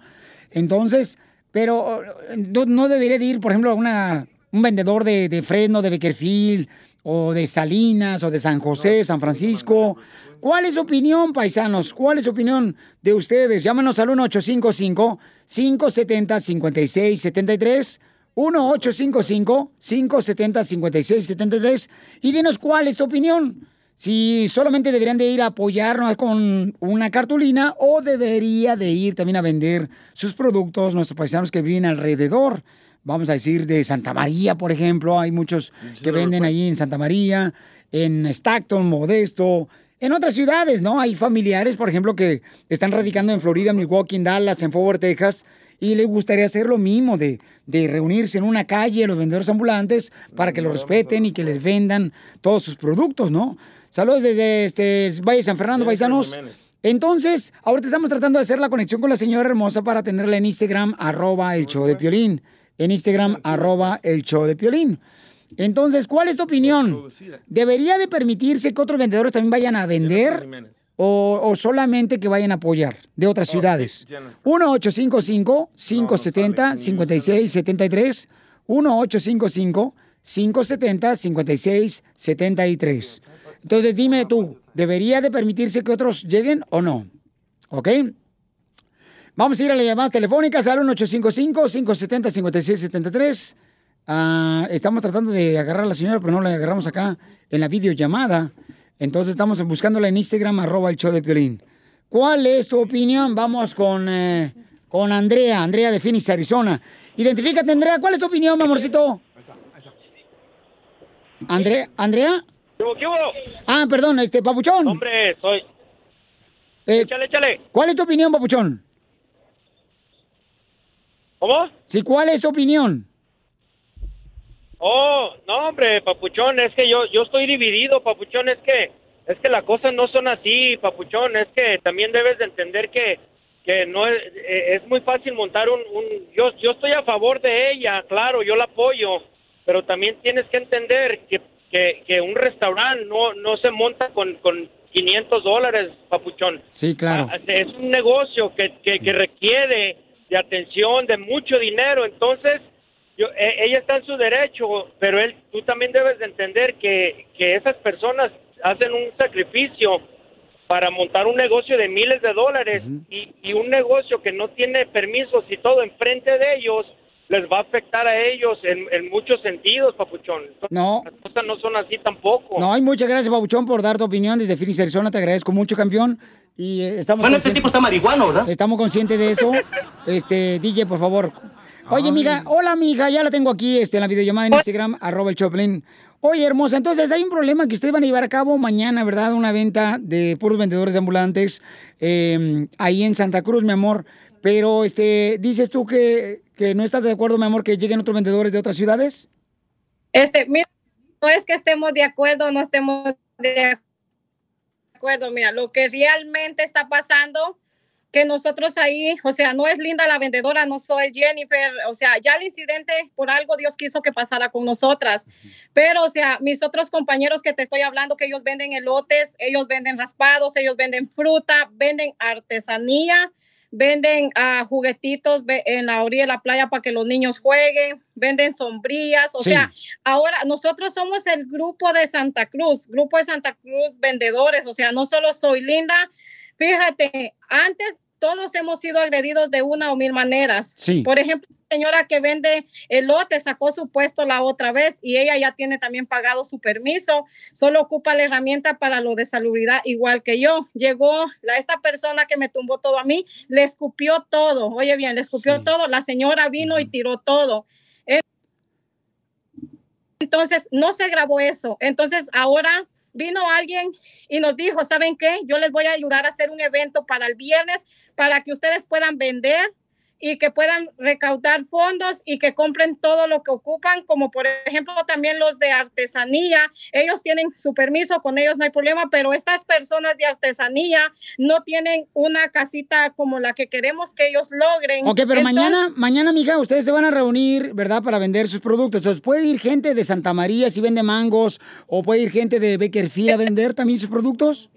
Speaker 3: Entonces, pero no, no debería de ir, por ejemplo, a una, un vendedor de, de Fresno, de Beckerfield, o de Salinas, o de San José, San Francisco. ¿Cuál es su opinión, paisanos? ¿Cuál es su opinión de ustedes? Llámanos al 1-855-570-5673. 1-855-570-5673. Y dinos cuál es tu opinión. Si solamente deberían de ir a apoyarnos con una cartulina o debería de ir también a vender sus productos nuestros paisanos que viven alrededor. Vamos a decir de Santa María, por ejemplo. Hay muchos que venden ahí en Santa María, en Stockton, Modesto, en otras ciudades, ¿no? Hay familiares, por ejemplo, que están radicando en Florida, Milwaukee, en Dallas, en Fort Worth, Texas, y les gustaría hacer lo mismo, de, de reunirse en una calle, los vendedores ambulantes, para que los respeten y que les vendan todos sus productos, ¿no? Saludos desde este Valle San Fernando, paisanos. Entonces, ahorita estamos tratando de hacer la conexión con la señora hermosa para tenerla en Instagram, arroba el show de Piolín. En Instagram, arroba el show de Piolín. Entonces, ¿cuál es tu opinión? ¿Debería de permitirse que otros vendedores también vayan a vender o, o solamente que vayan a apoyar de otras ciudades? 1-855-570-5673. 1-855-570-5673. Entonces, dime tú, ¿debería de permitirse que otros lleguen o no? ¿Ok? Vamos a ir a las llamadas telefónicas al 1-855-570-5673. Ah, estamos tratando de agarrar a la señora, pero no la agarramos acá en la videollamada. Entonces estamos buscándola en Instagram, arroba el show de Piolín. ¿Cuál es tu opinión? Vamos con, eh, con Andrea, Andrea de Phoenix, Arizona. Identifícate, Andrea, ¿cuál es tu opinión, mi amorcito? Andrea, Andrea.
Speaker 13: ¿Qué hubo, qué hubo?
Speaker 3: Ah, perdón, este, Papuchón.
Speaker 13: Hombre, soy...
Speaker 3: Eh,
Speaker 13: Échale, échale.
Speaker 3: ¿Cuál es tu opinión, Papuchón?
Speaker 13: ¿Cómo?
Speaker 3: Sí, ¿cuál es tu opinión?
Speaker 13: Oh, no, hombre, papuchón, es que yo yo estoy dividido, papuchón, es que es que las cosas no son así, papuchón, es que también debes de entender que que no es, eh, es muy fácil montar un, un yo yo estoy a favor de ella, claro, yo la apoyo, pero también tienes que entender que que, que un restaurante no no se monta con con 500 dólares, papuchón.
Speaker 3: Sí, claro.
Speaker 13: Ah, Es un negocio que, que, que requiere de atención, de mucho dinero. Entonces, yo, e- ella está en su derecho, pero él, tú también debes de entender que, que esas personas hacen un sacrificio para montar un negocio de miles de dólares y, y un negocio que no tiene permisos y todo enfrente de ellos les va a afectar a ellos en, en muchos sentidos, papuchón. Entonces,
Speaker 3: No.
Speaker 13: Las cosas no son así tampoco.
Speaker 3: No, y muchas gracias, Pabuchón, por dar tu opinión desde Phoenix, Arizona. Te agradezco mucho, campeón. Y eh, estamos
Speaker 13: Bueno, este
Speaker 3: conscientes-
Speaker 13: tipo está marihuano, ¿verdad?
Speaker 3: Estamos conscientes de eso. Este, DJ, por favor. Oye, amiga, hola, amiga, ya la tengo aquí este, en la videollamada en Instagram, arroba el Choplin. Oye, hermosa, entonces hay un problema que ustedes van a llevar a cabo mañana, ¿verdad? Una venta de puros vendedores de ambulantes eh, ahí en Santa Cruz, mi amor. Pero, este, dices tú que, que no estás de acuerdo, mi amor, que lleguen otros vendedores de otras ciudades.
Speaker 14: Este, mira, no es que estemos de acuerdo o no estemos de acuerdo, mira, lo que realmente está pasando, que nosotros ahí, o sea, no es linda la vendedora, no soy Jennifer, o sea, ya el incidente, por algo Dios quiso que pasara con nosotras, pero, o sea, mis otros compañeros que te estoy hablando, que ellos venden elotes, ellos venden raspados, ellos venden fruta, venden artesanía, venden ah, juguetitos en la orilla de la playa para que los niños jueguen, venden sombrillas, o
Speaker 15: Sí.
Speaker 14: sea, ahora nosotros somos el grupo de Santa Cruz, grupo de Santa Cruz vendedores, o sea, no solo soy linda, fíjate, antes todos hemos sido agredidos de una o mil maneras.
Speaker 15: Sí.
Speaker 14: Por ejemplo, la señora que vende elote sacó su puesto la otra vez y ella ya tiene también pagado su permiso, solo ocupa la herramienta para lo de salubridad igual que yo. Llegó la, esta persona que me tumbó todo a mí, le escupió todo, oye bien, le escupió todo, la señora vino y tiró todo. Entonces, no se grabó eso. Entonces, ahora vino alguien y nos dijo, ¿saben qué? Yo les voy a ayudar a hacer un evento para el viernes para que ustedes puedan vender y que puedan recaudar fondos y que compren todo lo que ocupan, como por ejemplo también los de artesanía. Ellos tienen su permiso, con ellos no hay problema, pero estas personas de artesanía no tienen una casita como la que queremos que ellos logren.
Speaker 3: Ok, pero
Speaker 14: Entonces-
Speaker 3: mañana, mañana, mija, ustedes se van a reunir, ¿verdad? Para vender sus productos. Entonces, puede ir gente de Santa María si vende mangos, o puede ir gente de Bakerfield a vender también sus productos.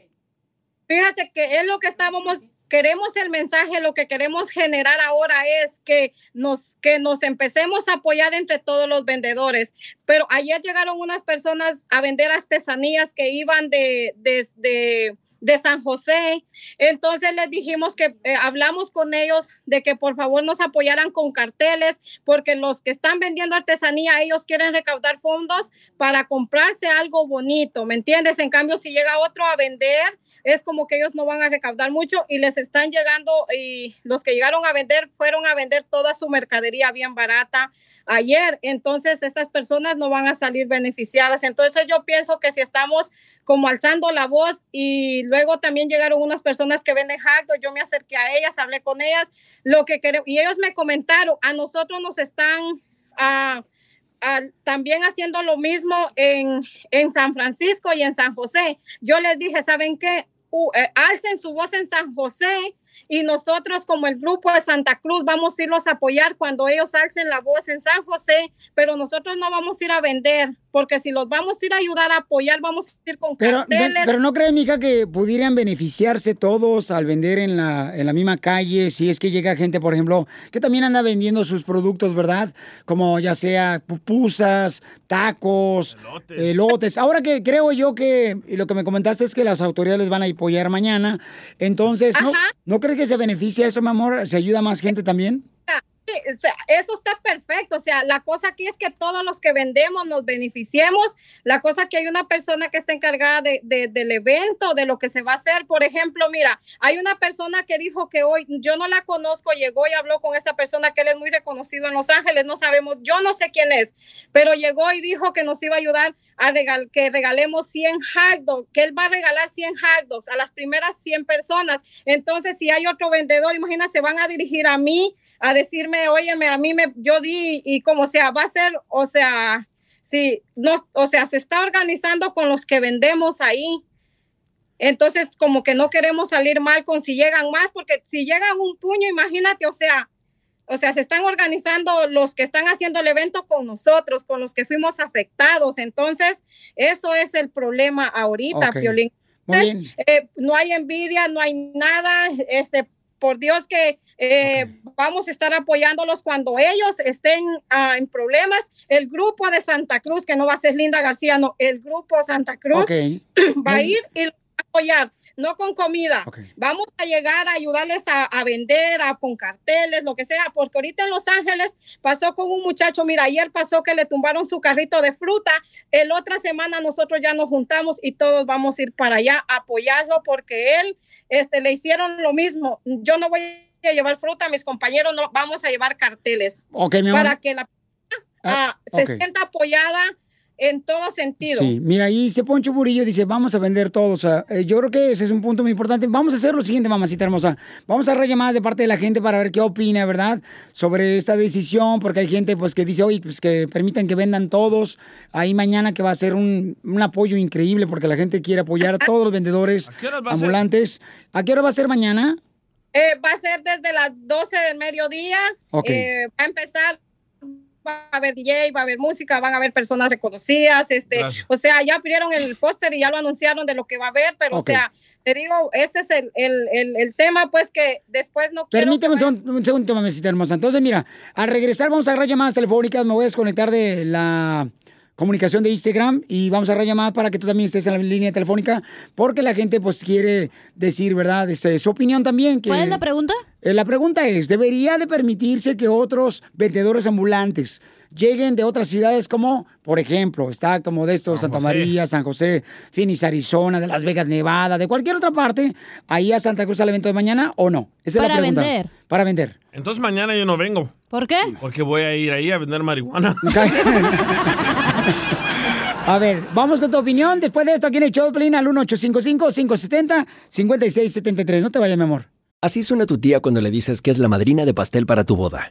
Speaker 14: Fíjate que es lo que estábamos, queremos el mensaje, lo que queremos generar ahora es que nos, que nos empecemos a apoyar entre todos los vendedores. Pero ayer llegaron unas personas a vender artesanías que iban de, desde de San José. Entonces les dijimos que eh, hablamos con ellos de que por favor nos apoyaran con carteles, porque los que están vendiendo artesanía, ellos quieren recaudar fondos para comprarse algo bonito, ¿me entiendes? En cambio, si llega otro a vender, es como que ellos no van a recaudar mucho y les están llegando y los que llegaron a vender fueron a vender toda su mercadería bien barata ayer. Entonces estas personas no van a salir beneficiadas. Entonces yo pienso que si estamos como alzando la voz y luego también llegaron unas personas que venden dog, yo me acerqué a ellas, hablé con ellas, lo que queremos, y ellos me comentaron, a nosotros nos están... ah, ah, también haciendo lo mismo en, en San Francisco y en San José. Yo les dije, ¿saben qué? Uh, alcen su voz en San José y nosotros como el grupo de Santa Cruz vamos a irlos a apoyar cuando ellos alcen la voz en San José, pero nosotros no vamos a ir a vender, porque si los vamos a ir a ayudar a apoyar, vamos a ir con
Speaker 3: Pero,
Speaker 14: carteles.
Speaker 3: pero no crees, mija, que pudieran beneficiarse todos al vender en la, en la misma calle, si es que llega gente, por ejemplo, que también anda vendiendo sus productos, ¿verdad? Como ya sea pupusas, tacos, elotes. Ahora que creo yo que, y lo que me comentaste es que las autoridades les van a apoyar mañana, entonces, ¿no, ¿no crees que se beneficia eso, mi amor? ¿Se ayuda más gente también?
Speaker 14: Eso está perfecto. O sea, la cosa aquí es que todos los que vendemos nos beneficiemos. La cosa que hay una persona que está encargada de, de- del evento, de lo que se va a hacer. Por ejemplo, mira, hay una persona que dijo que hoy, yo no la conozco, llegó y habló con esta persona que él es muy reconocido en Los Ángeles, no sabemos, yo no sé quién es, pero llegó y dijo que nos iba a ayudar a regal, que regalemos 100 hot que él va a regalar 100 hot a las primeras 100 personas. Entonces, si hay otro vendedor, imagina, se van a dirigir a mí a decirme, óyeme, a mí me, yo di y como sea, va a ser, o sea, sí, no, o sea, se está organizando con los que vendemos ahí. Entonces, como que no queremos salir mal con si llegan más, porque si llegan un puño, imagínate, o sea, o sea, se están organizando los que están haciendo el evento con nosotros, con los que fuimos afectados. Entonces, eso es el problema ahorita,
Speaker 3: Ok.
Speaker 14: Piolín.
Speaker 3: Muy bien.
Speaker 14: Entonces, eh, no hay envidia, no hay nada. Este, por Dios que eh, vamos a estar apoyándolos cuando ellos estén ah, en problemas. El grupo de Santa Cruz, que no va a ser Linda García, no, el grupo Santa Cruz
Speaker 3: Ok.
Speaker 14: va a ir y los va a apoyar. No con comida. Vamos a llegar a ayudarles a, a vender, a, con carteles, lo que sea, porque ahorita en Los Ángeles pasó con un muchacho, mira, ayer pasó que le tumbaron su carrito de fruta, el otra semana nosotros ya nos juntamos y todos vamos a ir para allá a apoyarlo porque él, este, le hicieron lo mismo. Yo no voy a llevar fruta, mis compañeros no, vamos a llevar carteles
Speaker 3: Ok, mi amor.
Speaker 14: para que la ah, se
Speaker 3: ok.
Speaker 14: sienta apoyada en todo sentido.
Speaker 3: Sí, mira, ahí dice Poncho Burillo, dice, vamos a vender todo. O sea, eh, yo creo que ese es un punto muy importante. Vamos a hacer lo siguiente, mamacita hermosa. Vamos a agarrar llamadas de parte de la gente para ver qué opina, ¿verdad? Sobre esta decisión, porque hay gente pues que dice, oye, pues que permitan que vendan todos. Ahí mañana que va a ser un, un apoyo increíble porque la gente quiere apoyar a todos los vendedores
Speaker 14: qué horas va a ser?
Speaker 3: ambulantes. ¿A qué hora va a ser mañana?
Speaker 14: Eh, va a ser desde las 12 del mediodía. Eh, va a empezar, va a haber DJ, va a haber música, van a haber personas reconocidas. Este,
Speaker 3: Gracias.
Speaker 14: o sea, ya abrieron el póster y ya lo anunciaron de lo que va a haber, pero o sea, te digo, este es el, el, el, el tema, pues que después no quiero.
Speaker 3: Permíteme un, segundo, un segundo, mamacita hermosa. Entonces, mira, al regresar vamos a agarrar llamadas telefónicas. Me voy a desconectar de la comunicación de Instagram y vamos a agarrar llamadas para que tú también estés en la línea telefónica porque la gente pues quiere decir, ¿verdad? Este, su opinión también. Que,
Speaker 4: ¿Cuál es la pregunta?
Speaker 3: Eh, la pregunta es, ¿debería de permitirse que otros vendedores ambulantes lleguen de otras ciudades como, por ejemplo, Stockton, Modesto, Santa
Speaker 5: José.
Speaker 3: María, San José, Phoenix, Arizona, de Las Vegas, Nevada, de cualquier otra parte, ahí a Santa Cruz al evento de mañana o no? Esa es
Speaker 4: Para
Speaker 3: la pregunta.
Speaker 4: vender.
Speaker 3: Para vender.
Speaker 5: Entonces mañana yo no vengo.
Speaker 4: ¿Por qué?
Speaker 5: Porque voy a ir ahí a vender marihuana.
Speaker 3: A ver, vamos con tu opinión después de esto aquí en el show Pelín al 1855-570-5673. No te vayas, mi amor.
Speaker 15: Así suena tu tía cuando le dices que es la madrina de pastel para tu boda.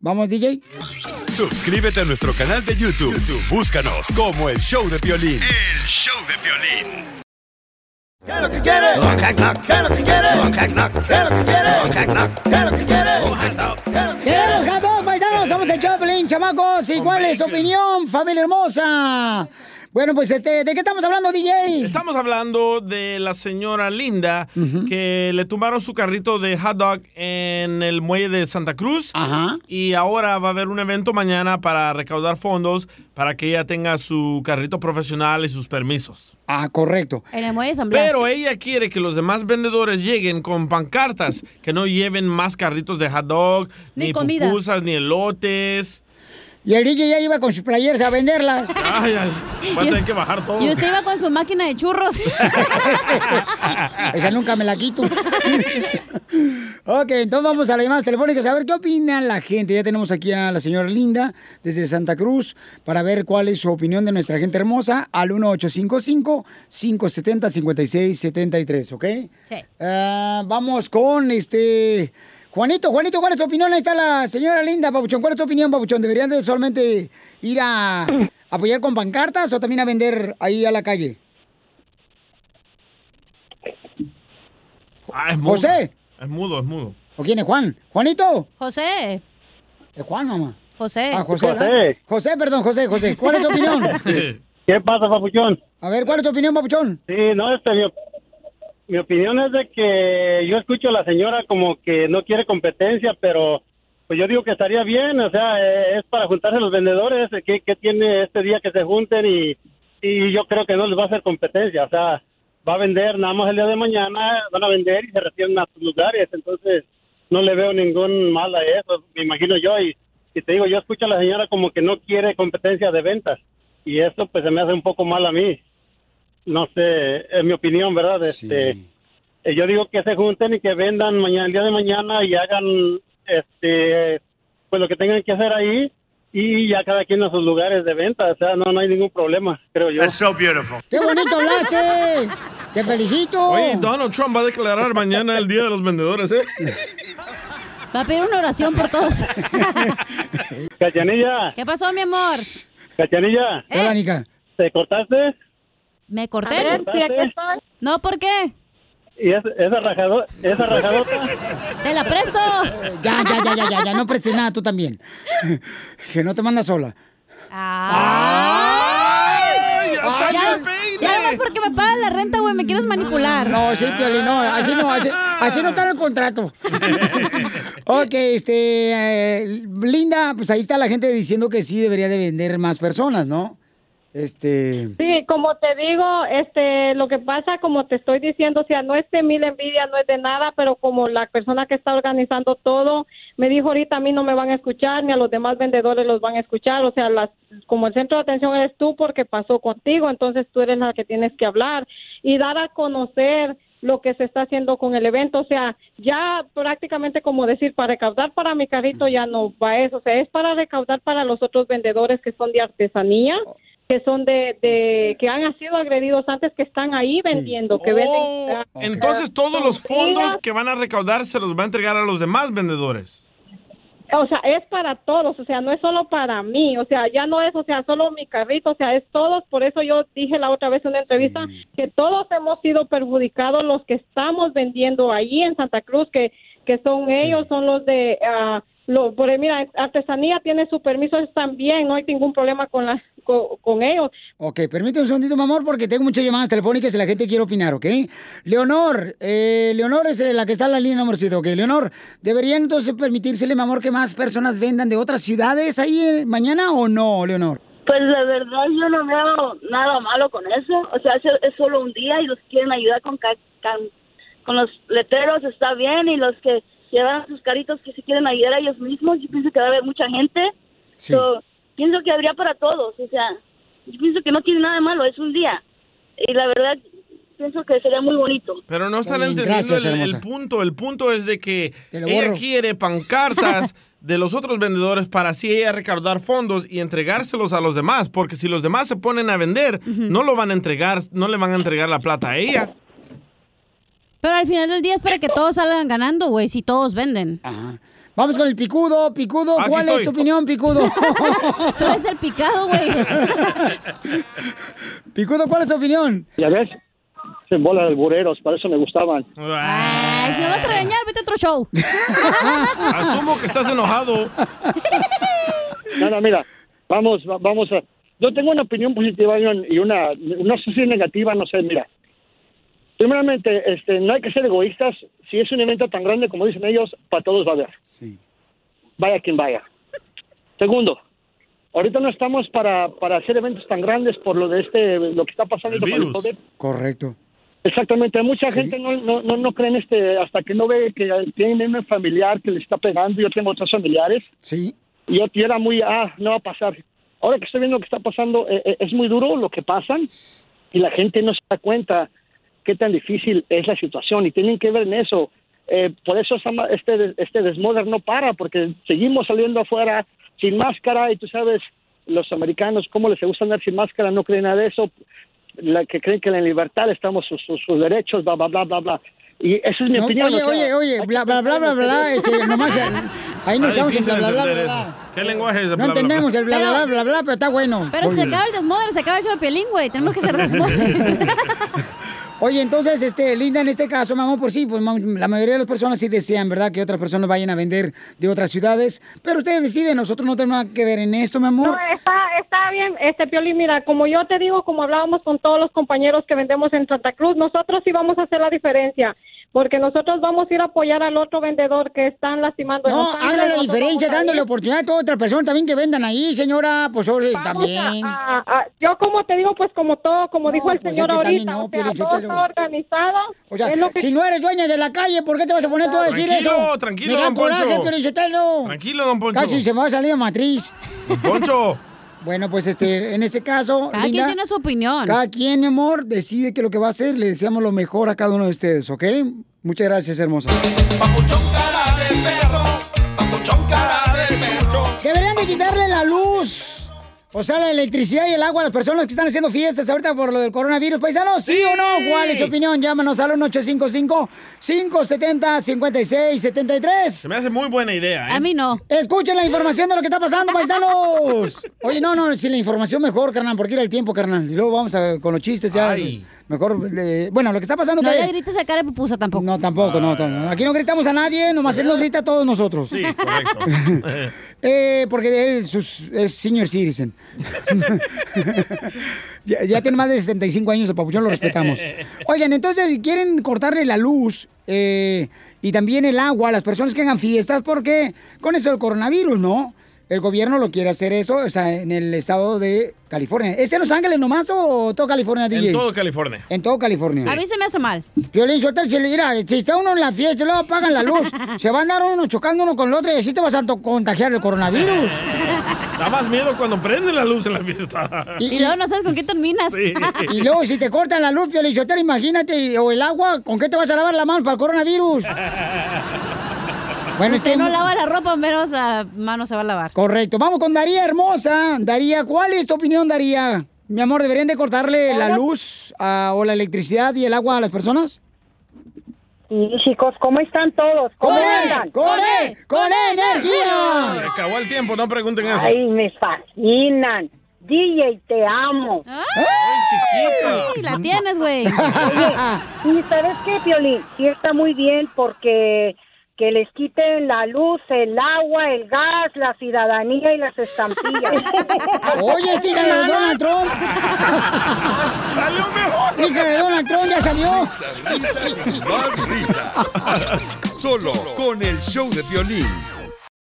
Speaker 3: Vamos, DJ.
Speaker 1: Suscríbete a nuestro canal de YouTube. YouTube, Búscanos como el show de violín.
Speaker 16: El show de violín. ¿Qué es lo que quiere? ¿Qué es lo que quiere? ¿Qué es lo que quiere? ¿Qué es lo que quiere?
Speaker 3: ¡Queremos a todos, paisanos! Somos el Choplin, chamacos. ¿Y cuál es tu opinión, familia hermosa? Bueno, pues, este, ¿de qué estamos hablando, DJ?
Speaker 5: Estamos hablando de la señora Linda que le tumbaron su carrito de hot dog en el muelle de Santa Cruz. Y ahora va a haber un evento mañana para recaudar fondos para que ella tenga su carrito profesional y sus permisos.
Speaker 3: Ah, correcto.
Speaker 4: En el muelle de San Blas.
Speaker 5: Pero ella quiere que los demás vendedores lleguen con pancartas, que no lleven más carritos de hot dog,
Speaker 4: Ni
Speaker 5: ni,
Speaker 4: comida.
Speaker 5: pupusas, ni elotes.
Speaker 3: Y el DJ ya iba con sus playeras a venderlas.
Speaker 5: Ay, ay, va a tener que bajar todo.
Speaker 4: Y usted iba con su máquina de churros.
Speaker 3: Esa nunca me la quito. ok, entonces vamos a las llamadas telefónicas a ver qué opina la gente. Ya tenemos aquí a la señora Linda desde Santa Cruz para ver cuál es su opinión de nuestra gente hermosa al 1855-570-5673, ¿ok?
Speaker 4: Sí.
Speaker 3: Vamos con este... Juanito, Juanito, ¿cuál es tu opinión? Ahí está la señora Linda, Papuchón. ¿Cuál es tu opinión, Papuchón? ¿Deberían de solamente ir a apoyar con pancartas o también a vender ahí a la calle?
Speaker 5: Ah, es mudo.
Speaker 3: José.
Speaker 5: Es mudo, es mudo.
Speaker 3: ¿O quién es Juan? ¿Juanito?
Speaker 4: José.
Speaker 3: Es Juan, mamá.
Speaker 4: José.
Speaker 3: Ah, José. José, perdón, José, José. ¿Cuál es tu opinión?
Speaker 13: ¿Qué pasa, papuchón?
Speaker 3: A ver, ¿cuál es tu opinión, Papuchón?
Speaker 13: Sí, no, este, mi, mi opinión es de que yo escucho a la señora como que no quiere competencia, pero pues yo digo que estaría bien, o sea, eh, es para juntarse los vendedores, eh, ¿qué, qué tiene este día que se junten? Y, y yo creo que no les va a hacer competencia, o sea, va a vender nada más el día de mañana, van a vender y se retiran a sus lugares, entonces no le veo ningún mal a eso, me imagino yo, y, y te digo, yo escucho a la señora como que no quiere competencia de ventas, y eso pues se me hace un poco mal a mí no sé, es mi opinión, ¿verdad? Este, eh, yo digo que se junten y que vendan mañana, el día de mañana y hagan, este, pues lo que tengan que hacer ahí y ya cada quien a sus lugares de venta, o sea, no, no hay ningún problema, creo yo.
Speaker 1: so beautiful.
Speaker 3: ¡Qué bonito hablaste! ¡Te felicito!
Speaker 5: Oye, Donald Trump va a declarar mañana el Día de los Vendedores, ¿eh?
Speaker 4: Va a pedir una oración por todos.
Speaker 13: Cachanilla,
Speaker 4: ¿Qué pasó, mi amor?
Speaker 13: Cachanilla.
Speaker 3: Hola, Nica.
Speaker 13: ¿Te cortaste?
Speaker 4: ¿Me corté?
Speaker 13: A ver, sí, aquí estoy.
Speaker 4: No, ¿por qué?
Speaker 13: ¿Y es- esa, rajado, esa rajadota?
Speaker 4: ¡Te la presto!
Speaker 3: Ya, ya, ya, ya, ya, ya, no prestes nada tú también. que no te mandas sola.
Speaker 4: ¡Ay!
Speaker 3: ya
Speaker 4: Ya,
Speaker 3: salió
Speaker 4: ya,
Speaker 3: el peine.
Speaker 4: ya nomás porque me pagan la renta, güey, me quieres manipular.
Speaker 3: No, sí, Piolín, no, así no, así, así no está en el contrato. ok, este, eh, Linda, pues ahí está la gente diciendo que sí debería de vender más personas, ¿no? Este...
Speaker 17: Sí, como te digo, este, lo que pasa, como te estoy diciendo, o sea, no es de mil envidia, no es de nada, pero como la persona que está organizando todo me dijo ahorita a mí no me van a escuchar ni a los demás vendedores los van a escuchar, o sea, las, como el centro de atención eres tú porque pasó contigo, entonces tú eres la que tienes que hablar y dar a conocer lo que se está haciendo con el evento, o sea, ya prácticamente como decir, para recaudar para mi carrito ya no va eso, o sea, es para recaudar para los otros vendedores que son de artesanía, que son de, de que han sido agredidos antes, que están ahí vendiendo, que venden.
Speaker 5: Oh, Entonces todos los fondos que van a recaudar se los va a entregar a los demás vendedores.
Speaker 17: o sea, es para todos, o sea, no es solo para mí, o sea, ya no es, o sea, solo mi carrito, o sea, es todos, por eso yo dije la otra vez en una entrevista que todos hemos sido perjudicados los que estamos vendiendo ahí en Santa Cruz, que, que son ellos, son los de, ah, lo, por mira, artesanía tiene su permiso también, no hay ningún problema con, la, con, con ellos.
Speaker 3: Ok, permíteme un segundito, mi amor, porque tengo muchas llamadas telefónicas y la gente quiere opinar, ¿ok? Leonor, eh, Leonor es la que está en la línea, amorcito, ok. Leonor, ¿deberían entonces permitírsele, mi amor, que más personas vendan de otras ciudades ahí eh, mañana o no, Leonor?
Speaker 18: Pues la verdad yo no veo nada malo con eso. O sea, es, es solo un día y los quieren ayudar con, ca- can- con los letreros, está bien. Y los que llevan sus caritos que se quieren ayudar a ellos mismos, yo pienso que va a haber mucha gente. So, pienso que habría para todos. O sea, yo pienso que no tiene nada de malo, es un día. Y la verdad, pienso que sería muy bonito.
Speaker 5: Pero no están
Speaker 18: bien,
Speaker 5: entendiendo
Speaker 18: gracias,
Speaker 5: el, el punto. El punto es de que ella quiere pancartas de los otros vendedores para así ella recaudar fondos y entregárselos a los demás. Porque si los demás se ponen a vender, no lo van a entregar, no le van a entregar la plata a ella.
Speaker 4: Pero al final del día es para que todos salgan ganando, güey, si todos venden.
Speaker 3: Vamos con el picudo, picudo,
Speaker 4: Aquí
Speaker 3: ¿cuál es tu opinión, picudo?
Speaker 4: Tú eres el picado, güey.
Speaker 3: picudo, ¿cuál es tu opinión?
Speaker 19: Ya ves, se bola de bureros, para eso me gustaban.
Speaker 4: Ay, si me vas a regañar, vete a otro show.
Speaker 5: Asumo que estás enojado.
Speaker 19: Nada, mira, vamos, va- vamos a... Yo tengo una opinión positiva y una, no sé si negativa, no sé, mira. Primeramente, este, no hay que ser egoístas. Si es un evento tan grande como dicen ellos, para todos va a haber. Vaya quien vaya. Segundo, ahorita no estamos para, para hacer eventos tan grandes por lo de este, lo que está pasando con el COVID.
Speaker 3: Correcto.
Speaker 19: Exactamente, mucha gente no, no, no, no cree en este, hasta que no ve que tiene un familiar que le está pegando, yo tengo otros familiares.
Speaker 3: Sí.
Speaker 19: Y yo, yo era muy, ah, no va a pasar. Ahora que estoy viendo lo que está pasando, eh, eh, es muy duro lo que pasan y la gente no se da cuenta qué tan difícil es la situación y tienen que ver en eso. Eh, por eso este, este desmoder no para, porque seguimos saliendo afuera sin máscara y tú sabes, los americanos, cómo les gusta andar sin máscara, no creen nada de eso, la que creen que en la libertad estamos sus, sus, sus derechos, bla, bla, bla, bla, bla. Y esa es mi
Speaker 3: No,
Speaker 19: opinión.
Speaker 3: oye,
Speaker 19: o sea,
Speaker 3: oye, oye, bla, bla, bla, bla, bla, este, nomás, eh, ahí nos
Speaker 5: Está
Speaker 3: quedamos en bla, bla, bla, bla.
Speaker 5: ¿Qué lenguaje es de
Speaker 3: No
Speaker 5: bla, bla, bla?
Speaker 3: entendemos el bla, bla, bla, bla, bla, pero está bueno.
Speaker 4: Pero se acaba el desmoder, se acaba el show de Piolín, güey. Tenemos que ser desmoder.
Speaker 3: Oye, entonces, este, Linda, en este caso, mamá, por sí, pues la mayoría de las personas sí desean, ¿verdad?, que otras personas vayan a vender de otras ciudades, pero ustedes deciden, nosotros no tenemos nada que ver en esto, mi amor.
Speaker 17: No, está, está bien, este Pioli, mira, como yo te digo, como hablábamos con todos los compañeros que vendemos en Santa Cruz, nosotros sí vamos a hacer la diferencia, porque nosotros vamos a ir a apoyar al otro vendedor que están lastimando.
Speaker 3: No, haga la diferencia dándole oportunidad a otras personas también que vendan ahí, señora, pues oye,
Speaker 17: Vamos
Speaker 3: también.
Speaker 17: a- a- a- yo como te digo, pues como todo, como dijo el
Speaker 3: pues
Speaker 17: señor
Speaker 3: es que también
Speaker 17: ahorita,
Speaker 3: no,
Speaker 17: o sea, todo está organizado.
Speaker 3: O sea,
Speaker 17: es lo que-
Speaker 3: si no eres dueña de la calle, ¿por qué te vas a poner tú a decir
Speaker 5: Tranquilo,
Speaker 3: eso?
Speaker 5: tranquilo,
Speaker 3: Me
Speaker 5: don Poncho.
Speaker 3: coraje.
Speaker 5: Tranquilo, don Poncho.
Speaker 3: Casi se me va a salir a matriz.
Speaker 5: Poncho.
Speaker 3: Bueno, pues este, en este caso.
Speaker 4: Cada quien tiene su opinión.
Speaker 3: Cada quien, mi amor, decide qué es lo que va a hacer. Le deseamos lo mejor a cada uno de ustedes, ¿ok? Muchas gracias, hermosa. Deberían de quitarle la luz. O sea, la electricidad y el agua a las personas que están haciendo fiestas ahorita por lo del coronavirus. Paisanos, ¿sí,
Speaker 5: Sí.
Speaker 3: o no? ¿Cuál es su opinión? Llámanos al 1855-570-5673.
Speaker 5: Se me hace muy buena idea, ¿eh?
Speaker 4: A mí no.
Speaker 3: Escuchen la información de lo que está pasando, paisanos. Oye, no, no, si la información mejor, carnal, porque era el tiempo, carnal. Y luego vamos a- con los chistes ya.
Speaker 4: Ay.
Speaker 3: Mejor, eh, bueno, lo que está pasando
Speaker 4: No le grites a cara de pupusa tampoco.
Speaker 3: No, tampoco, no, no. Aquí no gritamos a nadie, nomás él nos grita a todos nosotros.
Speaker 5: Sí, correcto.
Speaker 3: Eh, porque él sus- es senior citizen. ya, ya tiene más de 75 años, el papuchón lo respetamos. Oigan, entonces quieren cortarle la luz eh, y también el agua a las personas que hagan fiestas porque con eso del coronavirus, ¿no? El gobierno lo quiere hacer eso, o sea, en el estado de California. ¿Es en Los Ángeles nomás o todo California, DJ?
Speaker 5: En todo California.
Speaker 3: En todo California.
Speaker 4: A mí se me hace mal.
Speaker 3: Violín, le- mira, si está uno en la fiesta y luego apagan la luz, se va a andar uno chocando uno con el otro y así te vas a contagiar el coronavirus.
Speaker 5: Da más miedo cuando prende la luz en la fiesta.
Speaker 4: Y, luego no sabes con qué terminas.
Speaker 5: Sí.
Speaker 3: Y luego si te cortan la luz, Violín, imagínate, y- o el agua, ¿con qué te vas a lavar la mano para el coronavirus? Bueno, es
Speaker 4: Usted
Speaker 3: que
Speaker 4: no lava la ropa, menos la mano se va a lavar.
Speaker 3: Correcto. Vamos con Daría hermosa. Daría, ¿cuál es tu opinión, Daría? Mi amor, ¿deberían de cortarle la luz o la electricidad y el agua a las personas?
Speaker 20: Sí, chicos, ¿cómo están todos? ¿Cómo
Speaker 3: ¡Con
Speaker 20: andan?
Speaker 3: ¡Con E! ¡Con energía!
Speaker 5: Se acabó el tiempo, no pregunten eso.
Speaker 20: Ay, me fascinan. DJ, te amo.
Speaker 4: Ay, la tienes, güey.
Speaker 20: ¿y sabes qué, Piolín? Sí está muy bien porque que les quiten la luz, el agua, el gas, la ciudadanía y las estampillas.
Speaker 3: Oye, hija de Donald Trump.
Speaker 5: ¡Salió mejor!
Speaker 3: Hija de Donald Trump ya salió.
Speaker 1: Risas y más risas. Solo con el show de violín.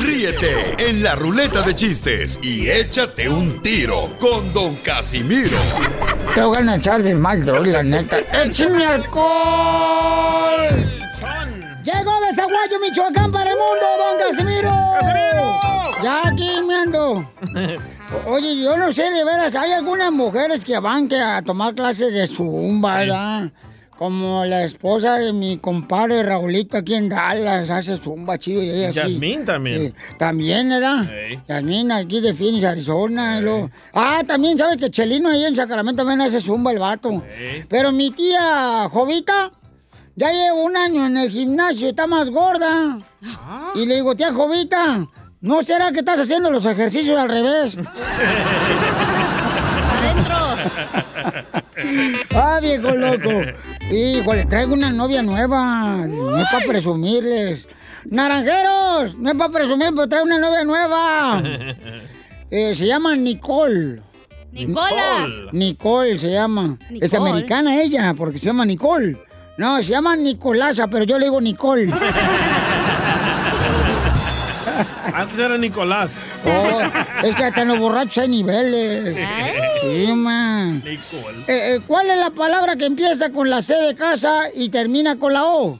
Speaker 1: Ríete en la ruleta de chistes y échate un tiro con Don Casimiro.
Speaker 3: Te voy a echar de mal, droga, la neta. ¡Échame alcohol! Llegó de Zaguayo, Michoacán, para el mundo, don Casimiro. Ya aquí me ando. Oye, yo no sé, de veras, hay algunas mujeres que van que a tomar clases de zumba, ¿verdad? Como la esposa de mi compadre Raulito aquí en Dallas, hace zumba chido y ella sí.
Speaker 5: Yasmín también.
Speaker 3: Eh, también, ¿verdad?
Speaker 5: Ey.
Speaker 3: Yasmín aquí de Phoenix, Arizona. Ah, también, ¿sabes que Chelino ahí en Sacramento también hace zumba el vato? Pero mi tía Jovita ya lleva un año en el gimnasio, está más gorda. Y le digo, tía Jovita, ¿no será que estás haciendo los ejercicios al revés? Ah, viejo loco. Híjole, traigo una novia nueva. No es para presumirles. Naranjeros, no es para presumir, pero traigo una novia nueva. Eh, se llama Nicole.
Speaker 4: Nicola.
Speaker 3: Nicole se llama. Es
Speaker 4: Nicole.
Speaker 3: americana ella, porque se llama Nicole. No, se llama Nicolasa, pero yo le digo Nicole.
Speaker 5: Antes era Nicolás.
Speaker 3: Oh, es que hasta en los borrachos hay niveles. Sí, man.
Speaker 5: Nicole.
Speaker 3: Eh, eh, ¿Cuál es la palabra que empieza con la C de casa y termina con la O?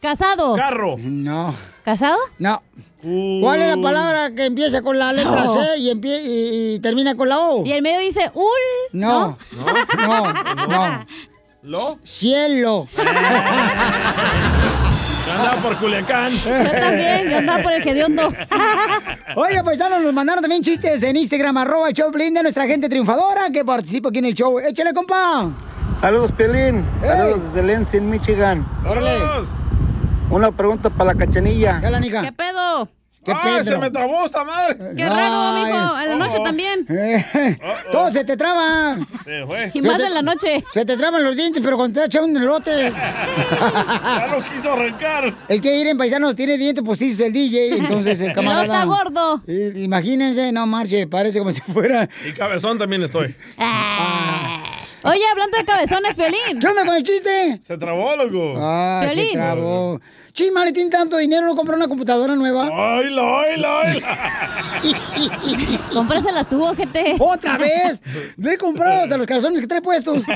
Speaker 4: Casado.
Speaker 5: Carro.
Speaker 3: No.
Speaker 4: ¿Casado?
Speaker 3: No. ¿Cuál es la palabra que empieza con la letra
Speaker 4: No.
Speaker 3: C y, empie- y- y termina con la O?
Speaker 4: Y el medio dice ul.
Speaker 3: No. No, no.
Speaker 5: ¿Lo?
Speaker 3: Cielo.
Speaker 5: Yo andaba por Culiacán.
Speaker 4: Yo también, yo andaba por el Gediondo.
Speaker 3: Oye, paisanos, nos mandaron también chistes en Instagram, arroba el show de nuestra gente triunfadora que participa aquí en el show. Échale, compa.
Speaker 21: Saludos, Piolín. Saludos desde Lansing, Michigan.
Speaker 3: Órale.
Speaker 21: Una pregunta para la cachanilla.
Speaker 3: ¿Qué la nica?
Speaker 4: ¿Qué pedo?
Speaker 3: ¿Qué
Speaker 5: ¡Ah,
Speaker 3: pedo?
Speaker 5: se me trabó esta madre!
Speaker 4: Qué raro, mijo. En la noche
Speaker 5: Oh.
Speaker 4: también.
Speaker 3: Todo se te traba.
Speaker 5: Se fue.
Speaker 4: Y más
Speaker 3: te-
Speaker 4: en la noche.
Speaker 3: Se te traban los dientes, pero cuando te echan un elote.
Speaker 5: Ya no quiso arrancar.
Speaker 3: Es que ir en paisanos tiene dientes postizos el DJ, entonces el
Speaker 4: Y no
Speaker 3: camarada.
Speaker 4: está gordo.
Speaker 3: Eh, Imagínense, no marche, parece como si fuera.
Speaker 5: Y cabezón también estoy.
Speaker 4: Ah. Oye, hablando de cabezones, Piolín.
Speaker 3: ¿Qué onda con el chiste?
Speaker 5: Se trabó, loco.
Speaker 3: Ah, se
Speaker 4: Piolín.
Speaker 3: trabó. Chimale, tiene tanto dinero, no compró una computadora nueva.
Speaker 5: ¡Oíla, oíla, oíla!
Speaker 4: Cómprasela tú, ojete.
Speaker 3: ¡Otra vez! Le he comprado hasta los calzones que trae puestos.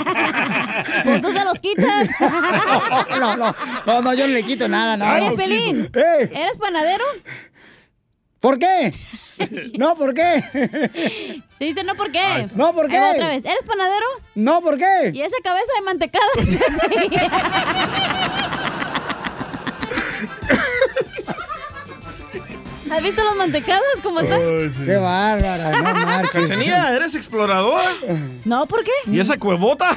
Speaker 4: Pues tú se los quitas.
Speaker 3: No, no, no, no, yo no le quito nada, no.
Speaker 4: Oye. Pelín.
Speaker 3: ¡Eh!
Speaker 4: ¿Eres panadero?
Speaker 3: ¿Por qué? No, ¿por qué?
Speaker 4: Sí, dice no, ¿por qué?
Speaker 3: No, ¿por qué?
Speaker 4: Otra vez. ¿Eres panadero?
Speaker 3: No, ¿por qué?
Speaker 4: ¿Y esa cabeza de mantecada? ¿Has visto los mantecados cómo están?
Speaker 5: Ay, sí.
Speaker 3: Qué bárbara, no marches.
Speaker 5: Cachanilla, ¿eres exploradora?
Speaker 4: No, ¿por qué?
Speaker 5: ¿Y esa cuevota?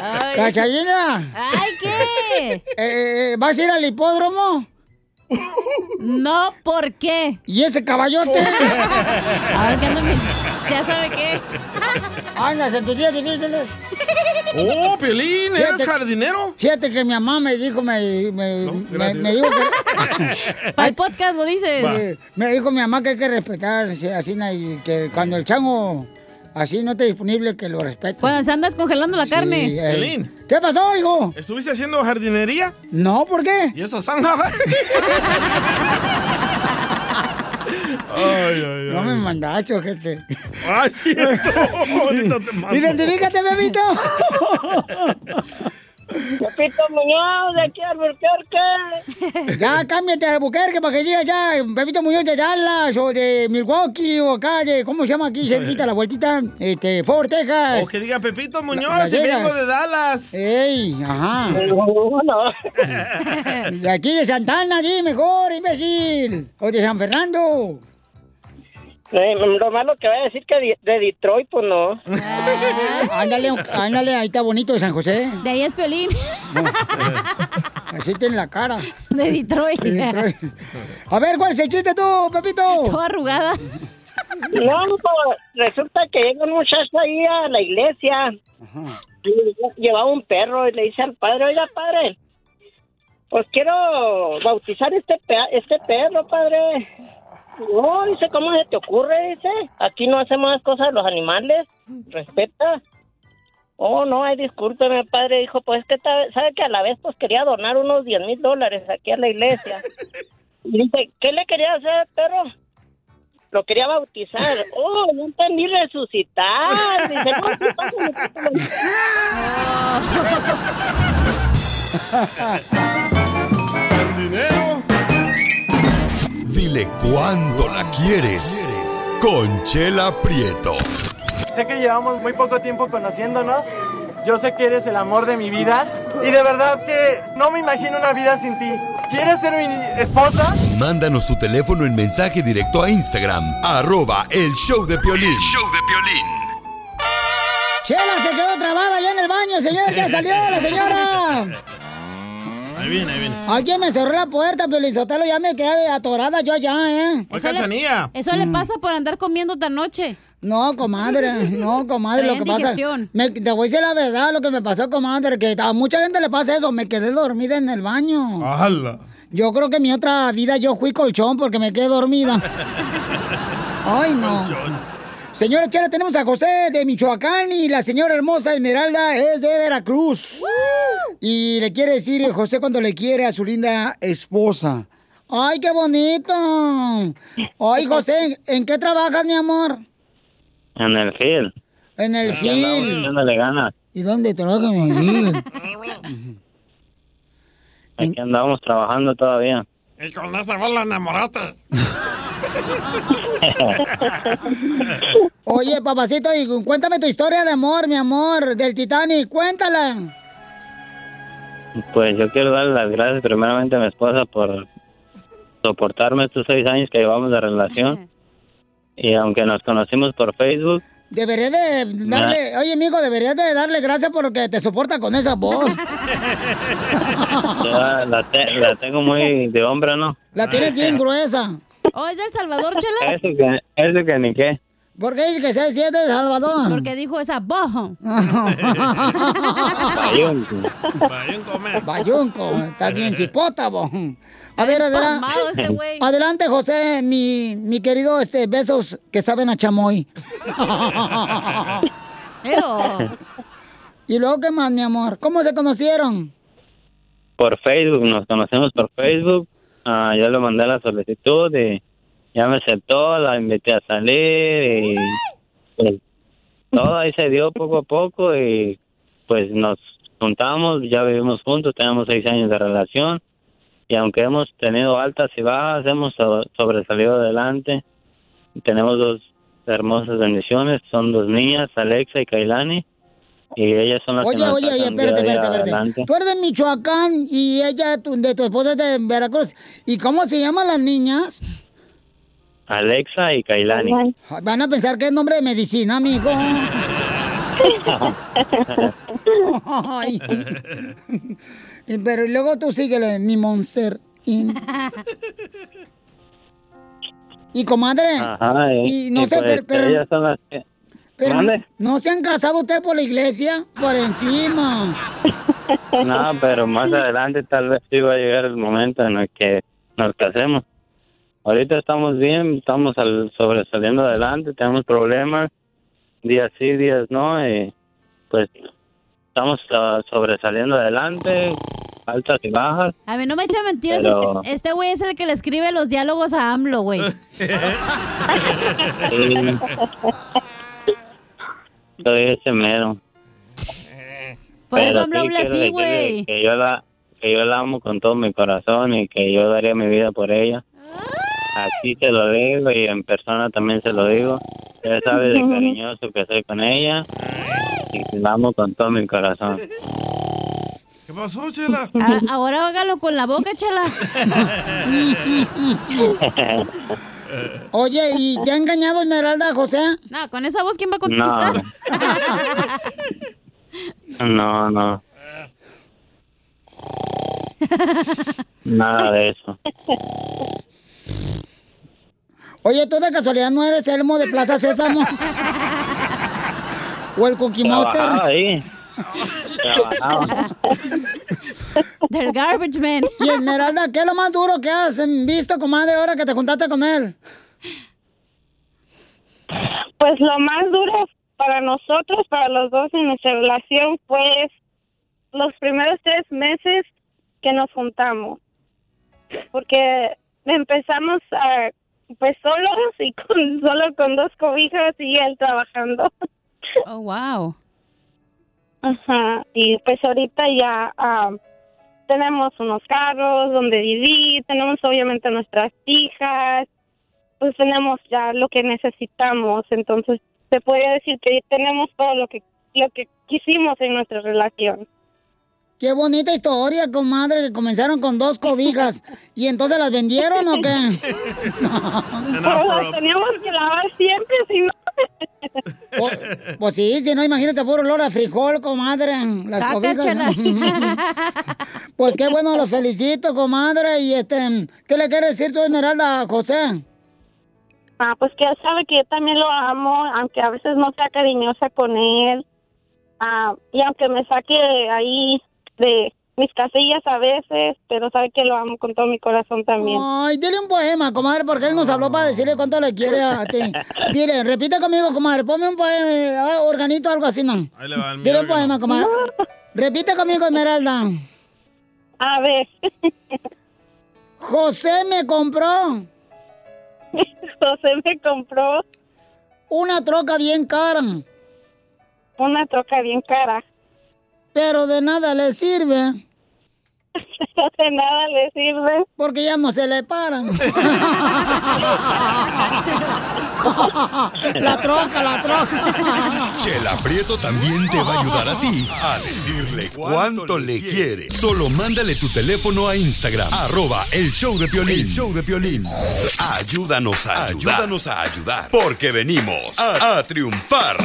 Speaker 4: Ay,
Speaker 3: Cachallina,
Speaker 4: Ay, ¿qué?
Speaker 3: eh, eh, ¿vas a ir al hipódromo?
Speaker 4: No, ¿por qué?
Speaker 3: ¿Y ese caballote?
Speaker 4: A ver, que ando Ya sabe qué.
Speaker 3: Andas en tus días difíciles.
Speaker 5: Oh, Piolín, ¿eres jardinero?
Speaker 3: Fíjate que mi mamá me dijo, me, me, me- dijo que...
Speaker 4: Para el podcast lo dices.
Speaker 3: Me dijo mi mamá que hay que respetar, así, y que cuando el chango así no esté disponible, que lo respete.
Speaker 4: Cuando se andas congelando la carne.
Speaker 5: Piolín.
Speaker 3: ¿Qué pasó, hijo?
Speaker 5: ¿Estuviste haciendo jardinería?
Speaker 3: No, ¿por qué?
Speaker 5: ¿Y esa zanja? ay, ay,
Speaker 3: No me mandacho, gente.
Speaker 5: Ay, cierto. Te.
Speaker 3: Identifícate, bebito.
Speaker 22: Pepito Muñoz, de aquí al Albuquerque.
Speaker 3: Ya, cámbiate a Albuquerque para que llegue ya, Bebito Muñoz de Dallas o de Milwaukee o acá de, ¿cómo se llama aquí, cerquita, la vueltita? Este, Fort Texas.
Speaker 5: O que diga Pepito Muñoz,
Speaker 3: Vegas.
Speaker 5: vengo de Dallas.
Speaker 3: ey, ajá. De aquí de Santana, di mejor, imbécil. O de San Fernando.
Speaker 22: Eh, lo malo que voy a decir que de, de Detroit, pues no.
Speaker 3: Ándale, ándale, ahí está bonito de San José.
Speaker 4: De ahí es Piolín.
Speaker 3: Así tiene la cara.
Speaker 4: De Detroit.
Speaker 3: De Detroit. A ver, ¿cuál es el chiste tú, Pepito?
Speaker 4: Toda arrugada.
Speaker 22: No, pues, resulta que llega un muchacho ahí a la iglesia. Y llevaba un perro y le dice al padre, oiga, padre, pues quiero bautizar este, pe- este perro, padre. No, dice, ¿cómo se te ocurre? Dice, aquí no hacemos las cosas de los animales. Respeta. Oh, no, ay, discúlpeme, padre. Dijo, pues es que sabe que a la vez pues quería donar unos 10 mil dólares aquí a la iglesia. Y dice, ¿qué le quería hacer al perro? Lo quería bautizar. Oh, no entendí resucitar. Dice, no, sí, pásame, pásame.
Speaker 1: Dile cuándo la quieres. Conchela Prieto.
Speaker 23: Sé que llevamos muy poco tiempo conociéndonos. Yo sé que eres el amor de mi vida. Y de verdad que no me imagino una vida sin ti. ¿Quieres ser mi esposa?
Speaker 1: Mándanos tu teléfono en mensaje directo a Instagram, arroba el show de Piolín.
Speaker 3: Chela se quedó trabada allá en el baño, señor. Ya salió la señora.
Speaker 5: Ahí viene, ahí viene.
Speaker 3: Alguien me cerró la puerta, Pelizotelo. Ya me quedé atorada yo allá, ¿eh?
Speaker 4: Eso le, eso le pasa por andar comiendo tan noche.
Speaker 3: No, comadre, no, comadre, lo que pasa... Me, te voy a decir la verdad, lo que me pasó, comadre, que a mucha gente le pasa eso, me quedé dormida en el baño.
Speaker 5: ¡Hala!
Speaker 3: Yo creo que en mi otra vida yo fui colchón porque me quedé dormida. Ay, no. Señora Chela, tenemos a José de Michoacán y la señora hermosa Esmeralda es de Veracruz. Y le quiere decir José cuando le quiere a su linda esposa. ¡Ay, qué bonito! Ay, José, ¿en qué trabajas, mi amor?
Speaker 24: En el field.
Speaker 3: En el field.
Speaker 24: echándole ganas.
Speaker 3: ¿Y dónde trabajas en el?
Speaker 24: Aquí andamos trabajando todavía.
Speaker 5: Y con esa bola enamorate.
Speaker 3: Oye, papacito, y cuéntame tu historia de amor, mi amor, del Titanic. Cuéntala.
Speaker 24: Pues yo quiero darle las gracias primeramente a mi esposa por soportarme estos seis años que llevamos de relación. Y aunque nos conocimos por Facebook,
Speaker 3: Debería de darle, oye, amigo, deberías de darle gracias porque te soporta con esa voz.
Speaker 24: la, te- la tengo muy de hombre, ¿no?
Speaker 3: La tienes bien gruesa.
Speaker 4: ¿Oh, es del Salvador, Chela?
Speaker 24: Eso que, eso que ni qué.
Speaker 3: ¿Por qué dice que se siente de Salvador?
Speaker 4: Porque dijo esa bojo.
Speaker 24: Bayunco.
Speaker 3: Bayunco, estás bien cipótavo. A ver, adela-
Speaker 4: Pasmado este güey.
Speaker 3: adelante, José, mi, mi querido este, besos que saben a chamoy. ¿Y luego qué más, mi amor? ¿Cómo se conocieron?
Speaker 24: Por Facebook, nos conocemos por Facebook. Ah, yo le mandé la solicitud y ya me aceptó, la invité a salir y pues todo ahí se dio poco a poco y pues nos juntamos, ya vivimos juntos, tenemos seis años de relación y aunque hemos tenido altas y bajas, hemos so- sobresalido adelante. Tenemos dos hermosas bendiciones, son dos niñas, Alexa y Kailani, y ellas son las que
Speaker 3: Oye,
Speaker 24: nos
Speaker 3: oye, oye, espérate, espérate, espérate.
Speaker 24: adelante.
Speaker 3: Tú eres de Michoacán y ella tu- de tu esposa es de Veracruz. ¿Y cómo se llaman las niñas?
Speaker 24: Alexa y Kailani.
Speaker 3: Van a pensar que es nombre de medicina, amigo. Ay. Pero luego tú síguele, mi monster. Y comadre,
Speaker 24: Ajá,
Speaker 3: y no
Speaker 24: y
Speaker 3: sé,
Speaker 24: pues,
Speaker 3: pero- pero-
Speaker 24: ellas son las que-
Speaker 3: pero
Speaker 24: ¿Mande?
Speaker 3: ¿no se han casado usted por la iglesia? Por encima.
Speaker 24: No, pero más adelante tal vez sí va a llegar el momento en el que nos casemos. Ahorita estamos bien, estamos al- sobresaliendo adelante, tenemos problemas, días sí, días no, y pues estamos ah, sobresaliendo adelante, altas y bajas.
Speaker 4: A mí no me echa mentiras.
Speaker 24: Pero-
Speaker 4: Este- Este güey es el que le escribe los diálogos a AMLO, güey.
Speaker 24: Sí. Soy ese mero.
Speaker 4: Por eso AMLO
Speaker 24: sí
Speaker 4: habla así, güey.
Speaker 24: Que yo la que yo la amo con todo mi corazón y que yo daría mi vida por ella. Así se lo digo y en persona también se lo digo. Ella sabe de cariñoso que soy con ella y la amo con todo mi corazón.
Speaker 5: ¿Qué pasó, Chela?
Speaker 4: A- ahora hágalo con la boca, chala.
Speaker 3: Oye, ¿y te ha engañado Esmeralda, José?
Speaker 4: No, con esa voz, ¿quién va a
Speaker 24: No.
Speaker 4: contestar?
Speaker 24: No, no. Nada de eso.
Speaker 3: Oye, ¿tú de casualidad no eres Elmo de Plaza Sésamo? ¿O el Cookie Monster?
Speaker 24: Ahí.
Speaker 4: Del Garbage Man.
Speaker 3: Y Esmeralda, ¿qué es lo más duro que has visto, comadre, ahora que te juntaste con él?
Speaker 25: Pues lo más duro para nosotros, para los dos en nuestra relación, fue los primeros tres meses que nos juntamos. Porque empezamos a, pues solos y con, solo con dos cobijas y él trabajando.
Speaker 4: Oh, wow.
Speaker 25: Ajá. Y pues ahorita ya ah, tenemos unos carros donde vivir, tenemos obviamente nuestras hijas, pues tenemos ya lo que necesitamos, entonces se puede decir que tenemos todo lo que lo que quisimos en nuestra relación.
Speaker 3: Qué bonita historia, comadre, que comenzaron con dos cobijas. ¿Y entonces las vendieron o qué?
Speaker 25: Pero las teníamos que lavar siempre, si no.
Speaker 3: Pues, pues sí, si no, imagínate puro olor a frijol, comadre. Las
Speaker 25: Saca,
Speaker 3: cobijas.
Speaker 25: chela.
Speaker 3: pues qué bueno, los felicito, comadre. Y este, ¿qué le quieres decir tú, Esmeralda, a José?
Speaker 25: Ah, pues que él sabe que yo también lo amo, aunque a veces no sea cariñosa con él. Ah, y aunque me saque ahí de mis casillas a veces, pero sabe que lo amo con todo mi corazón también.
Speaker 3: Ay, dile un poema, comadre, porque él nos habló para decirle cuánto le quiere a ti. Dile, repite conmigo, comadre, ponme un poema, ah, organito, algo así, ¿no?
Speaker 5: Ahí le va el
Speaker 3: Dile un poema, comadre. Repite conmigo, Esmeralda.
Speaker 25: A ver.
Speaker 3: José me compró.
Speaker 25: José me compró.
Speaker 3: Una troca bien cara.
Speaker 25: Una troca bien cara.
Speaker 3: Pero de nada le sirve.
Speaker 25: de nada le sirve.
Speaker 3: Porque ya no se le paran. la troca, la troca.
Speaker 1: Chela Prieto también te va a ayudar a ti a decirle cuánto le quiere. Solo mándale tu teléfono a Instagram, arroba el show de Piolín. El show de Piolín. Ayúdanos a ayudar. Ayúdanos a ayudar. Porque venimos a, a triunfar.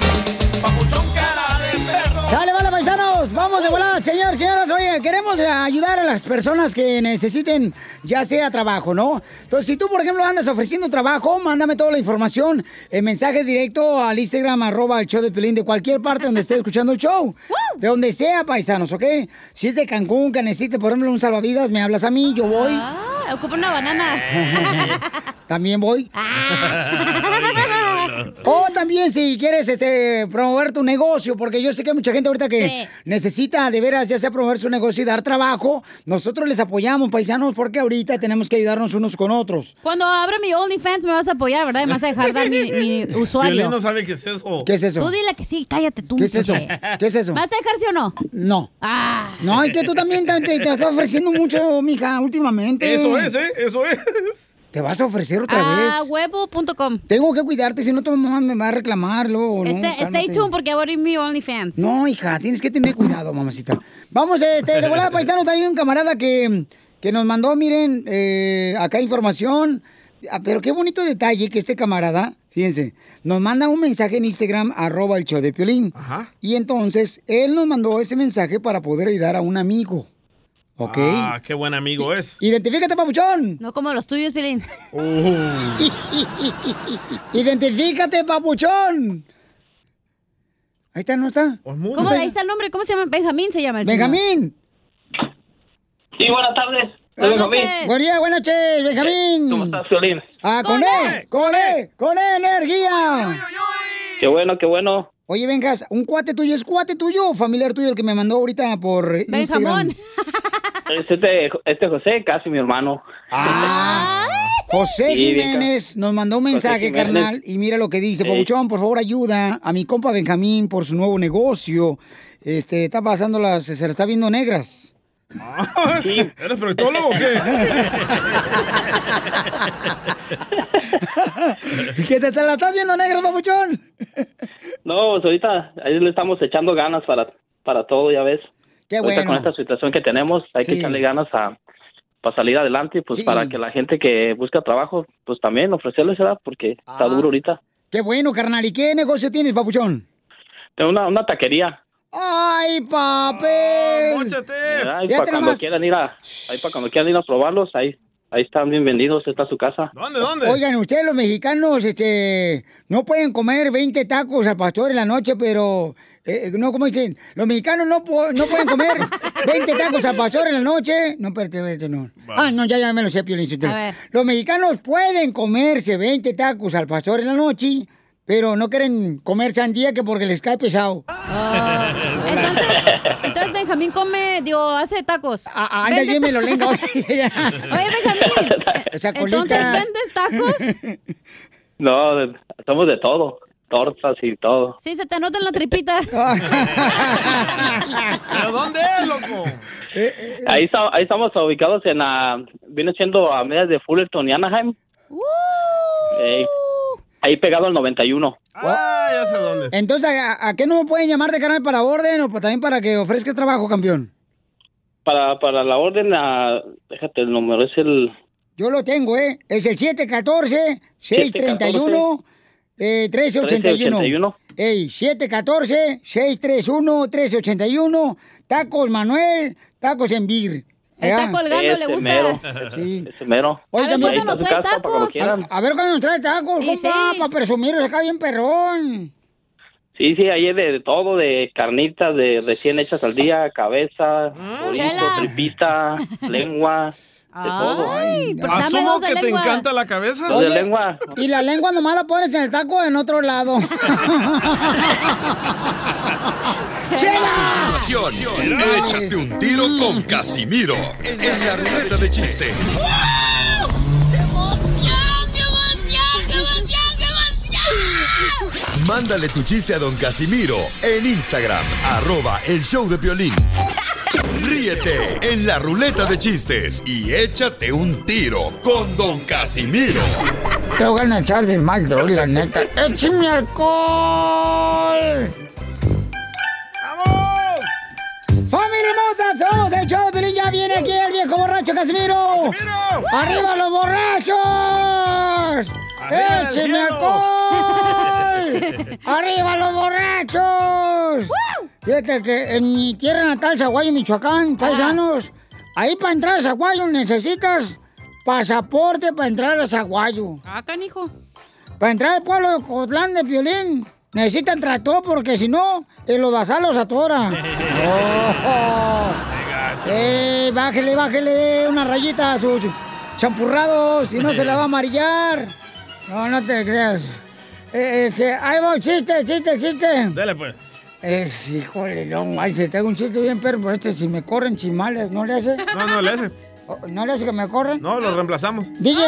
Speaker 3: Sale, vale, paisanos. Vamos de volada, señor, señoras. Oye, queremos ayudar a las personas que necesiten, ya sea trabajo, ¿no? Entonces, si tú, por ejemplo, andas ofreciendo trabajo, mándame toda la información en mensaje directo al Instagram, arroba el show de Pelín, de cualquier parte donde esté escuchando el show. De donde sea, paisanos, ¿ok? Si es de Cancún, que necesite, por ejemplo, un salvavidas, me hablas a mí, yo voy.
Speaker 4: Ah, ocupa una banana.
Speaker 3: También voy. O también si quieres este promover tu negocio, porque yo sé que hay mucha gente ahorita que
Speaker 4: Sí.
Speaker 3: necesita de veras ya sea promover su negocio y dar trabajo. Nosotros les apoyamos, paisanos, porque ahorita tenemos que ayudarnos unos con otros.
Speaker 4: Cuando abra mi OnlyFans me vas a apoyar, ¿verdad? Me vas a dejar dar mi, mi usuario.
Speaker 5: Violín no sabe qué es eso.
Speaker 3: ¿Qué es eso?
Speaker 4: Tú dile que sí, cállate tú.
Speaker 3: ¿Qué es eso? ¿Qué es eso?
Speaker 4: ¿Vas a dejar sí o no?
Speaker 3: No.
Speaker 4: Ah.
Speaker 3: No, es que tú también te, te- te estás ofreciendo mucho, mija, últimamente.
Speaker 5: Eso es, ¿eh? Eso es.
Speaker 3: Te vas a ofrecer otra
Speaker 4: Ah,
Speaker 3: vez.
Speaker 4: huevo.com.
Speaker 3: Tengo que cuidarte, si no tu mamá me va a reclamar luego. ¿no?
Speaker 4: Este- stay tuned porque voy a abrir mi OnlyFans.
Speaker 3: No, hija, tienes que tener cuidado, mamacita. Vamos, este, de volada, paisanos, hay un camarada que, que nos mandó, miren, eh, acá información. Ah, Pero qué bonito detalle que este camarada, fíjense, nos manda un mensaje en Instagram, arroba el show de Piolín. Y entonces, él nos mandó ese mensaje para poder ayudar a un amigo. Ok.
Speaker 5: Ah, qué buen amigo es.
Speaker 3: Identifícate, papuchón.
Speaker 4: No como los tuyos, Pilín.
Speaker 3: Identifícate, papuchón. Ahí está, ¿no está?
Speaker 4: ¿Cómo? Ahí está el nombre. ¿Cómo se llama? Benjamín se llama el señor.
Speaker 3: Benjamín.
Speaker 26: Sí, buenas tardes.
Speaker 4: Buenas noches.
Speaker 3: Buen día, buenas noches, Benjamín.
Speaker 26: ¿Cómo estás, Violín?
Speaker 3: Ah, con E, con E, con E, energía.
Speaker 26: Qué bueno, qué bueno.
Speaker 3: Oye, vengas, un cuate tuyo, ¿es cuate tuyo o familiar tuyo el que me mandó ahorita por Instagram?
Speaker 26: Este, este José, casi mi hermano.
Speaker 3: José
Speaker 26: Sí, bien,
Speaker 3: Jiménez nos mandó un mensaje, carnal, y mira lo que dice. Pabuchón, por favor, ayuda a mi compa Benjamín por su nuevo negocio. Este, está pasando las, se la está viendo negras.
Speaker 5: ¿Eres proctólogo o qué?
Speaker 3: ¿Que te, te la estás viendo negra, papuchón?
Speaker 26: No, pues ahorita ahí le estamos echando ganas para, para todo, ya ves.
Speaker 3: Qué bueno.
Speaker 26: con esta situación que tenemos, hay que echarle ganas a para salir adelante, y, pues
Speaker 3: Sí.
Speaker 26: para que la gente que busca trabajo, pues también ofrecerles, ¿verdad? Porque está
Speaker 3: Ah.
Speaker 26: duro ahorita.
Speaker 3: Qué bueno, carnal. ¿Y qué negocio tienes, papuchón?
Speaker 26: Tengo una, una taquería.
Speaker 3: ¡Ay, papel!
Speaker 26: Y
Speaker 3: Fíjate
Speaker 26: para cuando quieran ir a, ahí para cuando quieran ir a probarlos, ahí, ahí están bienvenidos, está su casa.
Speaker 5: ¿Dónde, dónde?
Speaker 3: Oigan, ustedes los mexicanos, este, no pueden comer 20 tacos al pastor en la noche, pero, eh, no, como dicen, los mexicanos no, no pueden comer 20 tacos al pastor en la noche. No, espérate, espérate, no. Ah, no, ya, ya me lo sé, Piolín. Los mexicanos pueden comerse 20 tacos al pastor en la noche, pero no quieren comer sandía que porque les cae pesado.
Speaker 4: Entonces, entonces Benjamín come, digo, hace tacos.
Speaker 3: Ah, Anda,
Speaker 4: Vende-
Speaker 3: dímelo, lenga.
Speaker 4: Oye, Benjamín, entonces vendes tacos.
Speaker 26: No, hacemos de todo, tortas y todo.
Speaker 4: Sí, se te nota en la tripita.
Speaker 5: ¿Pero dónde es, loco?
Speaker 26: Ahí, está- ahí estamos ubicados en la, viene siendo a medias de Fullerton y Anaheim. Eh, ahí pegado al 91.
Speaker 5: Ah, ya sé dónde.
Speaker 3: Entonces, ¿a, a qué no me pueden llamar de canal para orden o pa- también para que ofrezcas trabajo, campeón?
Speaker 26: Para, para la orden, ah, déjate, el número es el...
Speaker 3: Yo lo tengo, ¿eh? Es el 714-631-1381.
Speaker 26: 1381.
Speaker 3: Ey, 714-631-1381. Tacos Manuel, tacos en Vir.
Speaker 4: Está colgando, le gusta.
Speaker 26: mero.
Speaker 3: Sí.
Speaker 26: Ese mero.
Speaker 3: Oye,
Speaker 4: A ver, ¿cuándo nos trae tacos?
Speaker 3: A ver cuándo nos trae tacos,
Speaker 4: Sí,
Speaker 3: compa,
Speaker 4: sí.
Speaker 3: para presumirlos acá bien perrón.
Speaker 26: Sí, sí, ahí es de, de todo, de carnitas, de recién hechas al día, cabeza, chorizo,
Speaker 4: Chela.
Speaker 26: tripita, lengua, de todo.
Speaker 4: Ay, pero dame
Speaker 5: Asumo
Speaker 4: dos de
Speaker 5: que te
Speaker 4: lengua.
Speaker 5: encanta la cabeza.
Speaker 26: Dos de lengua.
Speaker 3: Y la lengua nomás la pones en el taco en otro lado. ¡Chela!
Speaker 1: Échate un tiro con Casimiro en la ruleta de chiste. Mándale tu chiste a don Casimiro en Instagram, arroba el show de violín. Ríete en la ruleta de chistes y échate un tiro con don Casimiro.
Speaker 3: Te voy a echar de mal, droga, la neta. ¡Échame alcohol! ¡Familia hermosa! ¡Somos el show de Pelín! ¡Ya viene aquí el viejo borracho Casimiro! ¡Arriba los borrachos!
Speaker 5: ¡Arriba el
Speaker 3: ¡Écheme alcohol! ¡Arriba los borrachos! Fíjate que en mi tierra natal, Zaguayo, Michoacán, paisanos, ahí para entrar a Zaguayo necesitas pasaporte para entrar a Zaguayo.
Speaker 4: Ah, canijo.
Speaker 3: Para entrar al pueblo de Cotlán de Piolín, necesitan tractor porque si no, el lodazal los atora. Oh. Sí, bájele, bájele una rayita a sus champurrados, si no se la va a amarillar. No, no te creas. Eh, este, ahí va un chiste, chiste, chiste.
Speaker 5: Dale, pues.
Speaker 3: Es, híjole, no, ay, se tengo un chiste bien perro, pero este, si me corren chimales, ¿no le hace?
Speaker 5: No, no le hace.
Speaker 3: ¿No le hace que me corran?
Speaker 5: No, lo reemplazamos.
Speaker 3: DJ,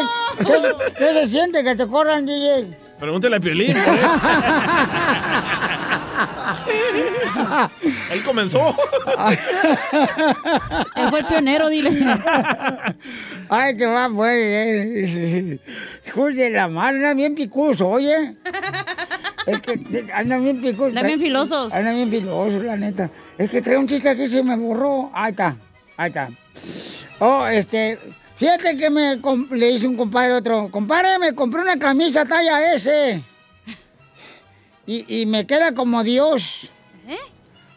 Speaker 3: ¿qué, qué se siente que te corran, DJ?
Speaker 5: Pregúntele a Piolín. ¿eh? Él comenzó.
Speaker 4: Él fue el pionero, dile.
Speaker 3: Ay, te va, pues. eh. Hijo de la madre, bien picuso, oye. Es que te- anda bien picuso.
Speaker 4: Andan bien filosos.
Speaker 3: Anda bien filosos, la neta. Es que trae un chiste aquí, se me borró. Ahí está, ahí está. Oh, este. Fíjate que me le hizo un compadre a otro. Compadre, me compré una camisa talla S. Y, y me queda como Dios.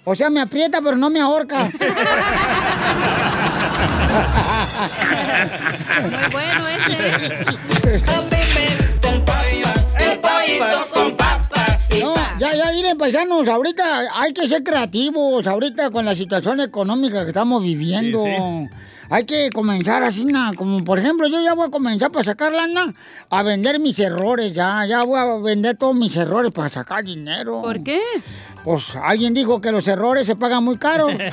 Speaker 3: O sea, me aprieta, pero no me ahorca.
Speaker 4: Muy bueno ese.
Speaker 3: No, ya, ya, miren, paisanos, ahorita hay que ser creativos, ahorita con la situación económica que estamos viviendo.
Speaker 6: Sí, sí.
Speaker 3: Hay que comenzar así, na, como por ejemplo, yo ya voy a comenzar para sacar lana a vender mis errores, ya, ya voy a vender todos mis errores para sacar dinero. ¿Por
Speaker 4: qué?
Speaker 3: Pues alguien dijo que los errores se pagan muy caro.
Speaker 4: De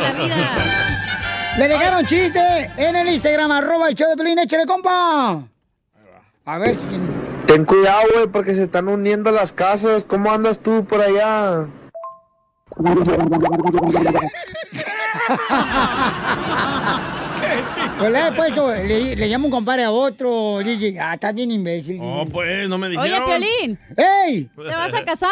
Speaker 4: la vida.
Speaker 3: Le dejaron chiste en el Instagram, arroba el show de Pelín, échale, compa. A ver si...
Speaker 27: Ten cuidado, güey, porque se están uniendo las casas. ¿Cómo andas tú por allá?
Speaker 3: Pues le he puesto, le, le llamo un compadre a otro, DJ. Ah, estás bien imbécil.
Speaker 5: Oh, pues, no me
Speaker 4: Oye,
Speaker 5: dijeron.
Speaker 4: Piolín.
Speaker 3: ¡Ey!
Speaker 4: ¿Te vas a casar?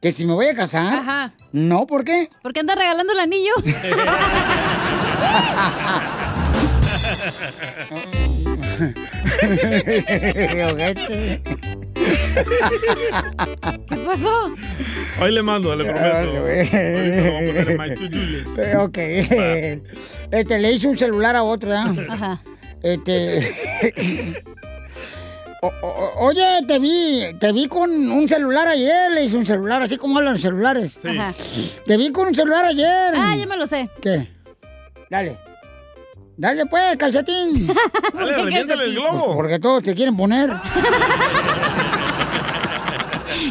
Speaker 3: ¿Que si me voy a casar?
Speaker 4: Ajá.
Speaker 3: No, ¿por qué?
Speaker 4: ¿Por qué andas regalando el anillo? ¿Qué pasó?
Speaker 5: Hoy le mando, le prometo. Lo voy a poner.
Speaker 3: Eh, Ok. Este, le hice un celular a otro, ¿verdad?
Speaker 4: Ajá.
Speaker 3: Este. O- o- oye, te vi, te vi con un celular ayer, le hice un celular, así como hablan los celulares.
Speaker 4: Ajá.
Speaker 3: Te vi con un celular ayer.
Speaker 4: Ah, ya me lo sé.
Speaker 3: ¿Qué? Dale. Dale pues, calcetín.
Speaker 5: Dale, reviéntale el globo.
Speaker 3: Porque todos te quieren poner.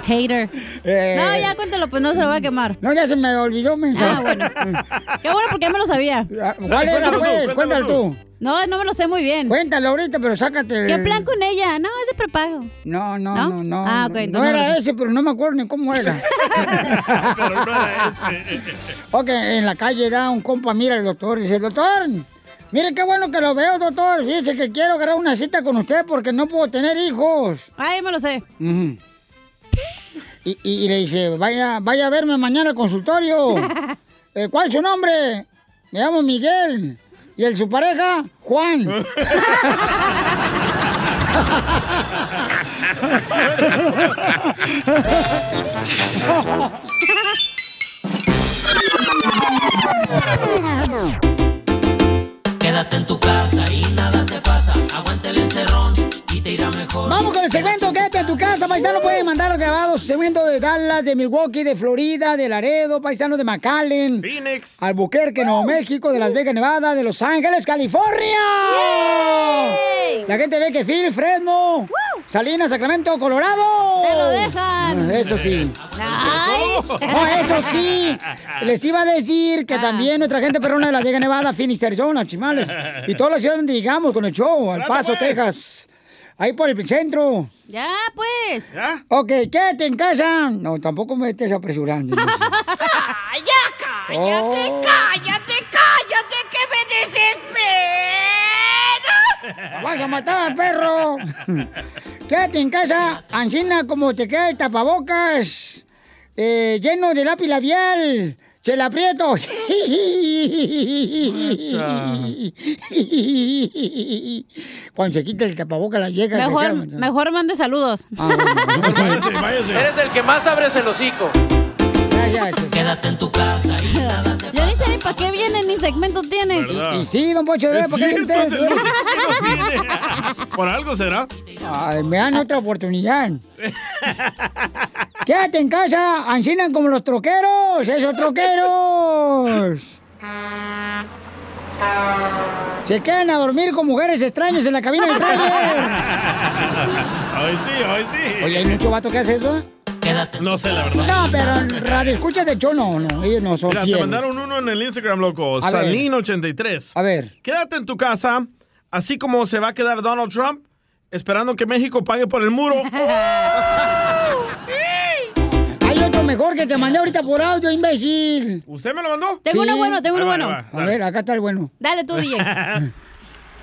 Speaker 4: Hater.
Speaker 3: Eh,
Speaker 4: No, ya cuéntalo, pues no se lo voy a quemar.
Speaker 3: No, ya se me olvidó, mensaje.
Speaker 4: Ah, bueno. Qué bueno, porque ya me lo sabía.
Speaker 3: ¿Cuál era, pues? Cuéntalo tú.
Speaker 4: No, no me lo sé muy bien.
Speaker 3: Cuéntalo ahorita, pero sácate. el-
Speaker 4: ¿Qué plan con ella? No, ese prepago.
Speaker 3: No, no,
Speaker 4: ¿No?
Speaker 3: no, no.
Speaker 4: Ah, ok,
Speaker 3: No
Speaker 4: entonces no
Speaker 3: era
Speaker 4: sé.
Speaker 3: ese, pero no me acuerdo ni cómo era.
Speaker 5: Pero no era ese.
Speaker 3: ok, en la calle da un compa, mira el doctor, dice, doctor, mire qué bueno que lo veo, doctor. Fíjese que quiero agarrar una cita con usted porque no puedo tener hijos.
Speaker 4: Ay, me lo sé.
Speaker 3: Ujú. y, y- y le dice, vaya, vaya a verme mañana al consultorio. Eh, ¿Cuál es su nombre? Me llamo Miguel. ¿Y el su pareja? Juan.
Speaker 6: Quédate en tu casa y nada te pasa. Aguante el encerrón te irá mejor.
Speaker 3: Vamos con el segmento Quédate en tu casa, paisano. Pueden mandar grabados segmento de Dallas, de Milwaukee, de Florida, de Laredo, paisano de McAllen,
Speaker 5: Phoenix,
Speaker 3: Albuquerque, Nuevo México, de Las Vegas, Nevada, de Los Ángeles, California. La gente ve que Phil, Fresno, Salinas, Sacramento, Colorado.
Speaker 4: Te lo dejan.
Speaker 3: Eso sí.
Speaker 4: Ay.
Speaker 3: No, eso sí. Les iba a decir que también nuestra gente perrona de Las Vegas, Nevada, Phoenix, Arizona, Chimales. Y toda la ciudad donde llegamos con el show, al Paso, Texas. Ahí por el centro.
Speaker 4: Ya, pues.
Speaker 3: Ok, quédate en casa. No, tampoco me estés apresurando.
Speaker 6: ¡Ya cállate,
Speaker 3: Oh.
Speaker 6: cállate, cállate, que me desesperas!
Speaker 3: ¡Vas a matar, perro! Quédate en casa, ancina como te queda el tapabocas, eh, lleno de lápiz labial. ¡Chela aprieto! Cuando se quita el tapabocas la se
Speaker 4: Mejor, mejor mande saludos.
Speaker 5: Váyase, váyase.
Speaker 28: Eres el que más abres el hocico.
Speaker 6: Quédate en tu casa y nada te
Speaker 4: Yo ni ni para qué viene ni segmento tiene.
Speaker 3: Y, y sí, don Pocho, ¿por qué
Speaker 5: cierto,
Speaker 3: ustedes-.
Speaker 5: Por algo será.
Speaker 3: Ay, me dan otra oportunidad. Quédate en casa, ancinan como los troqueros, esos troqueros. Se quedan a dormir con mujeres extrañas en la cabina del trailer.
Speaker 5: Hoy sí, hoy sí.
Speaker 3: Oye, hay mucho vato que hace eso.
Speaker 5: No sé, la verdad.
Speaker 3: No, pero radio escucha de hecho no, no, ellos no son
Speaker 5: Mira, te mandaron uno en el Instagram, loco.
Speaker 3: A ver.
Speaker 5: Salín83.
Speaker 3: A ver.
Speaker 5: Quédate en tu casa, así como se va a quedar Donald Trump, esperando que México pague por el muro.
Speaker 3: Hay otro mejor que te mandé ahorita por audio, imbécil.
Speaker 5: ¿Usted me lo mandó?
Speaker 4: Tengo uno bueno, tengo uno
Speaker 5: va,
Speaker 4: bueno.
Speaker 5: ahí va,
Speaker 3: A ver, acá está el bueno.
Speaker 4: Dale tú, DJ.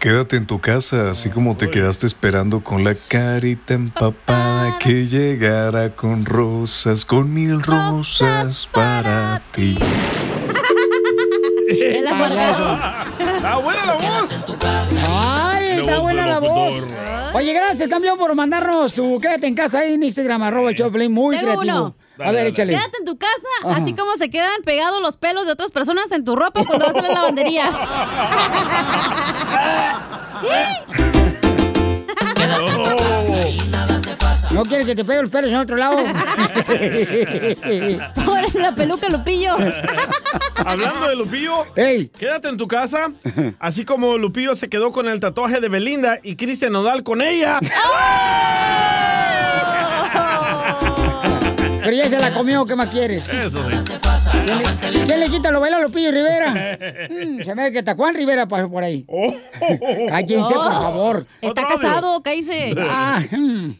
Speaker 29: Quédate en tu casa, así como te quedaste esperando con la carita empapada que llegara con rosas, con mil rosas para ti.
Speaker 4: El.
Speaker 5: ¡Está buena la voz!
Speaker 3: Ay,
Speaker 5: La
Speaker 3: está buena la voz. Oye, gracias, campeón, por mandarnos tu quédate en casa ahí en Instagram, arroba el Choplin, muy
Speaker 4: Tengo
Speaker 3: creativo.
Speaker 4: uno.
Speaker 3: A ver, échale.
Speaker 4: Quédate en tu casa,
Speaker 3: Ajá.
Speaker 4: así como se quedan pegados los pelos de otras personas en tu ropa cuando vas a la lavandería.
Speaker 3: ¿No quieres que te pegue los pelos en otro lado?
Speaker 4: Ahora en la peluca, Lupillo.
Speaker 5: Hablando de Lupillo, quédate en tu casa, así como Lupillo se quedó con el tatuaje de Belinda y Cristian Nodal con ella.
Speaker 3: Pero ya se la comió, ¿qué más quieres?
Speaker 5: Eso sí.
Speaker 3: ¿Quién le, quién le quita lo baila a Lupillo Rivera? Mm, se me ve que está Juan Rivera pasó por ahí. Cállense, por
Speaker 4: Oh.
Speaker 3: favor.
Speaker 4: Está casado, cállese.
Speaker 3: Ah, mm.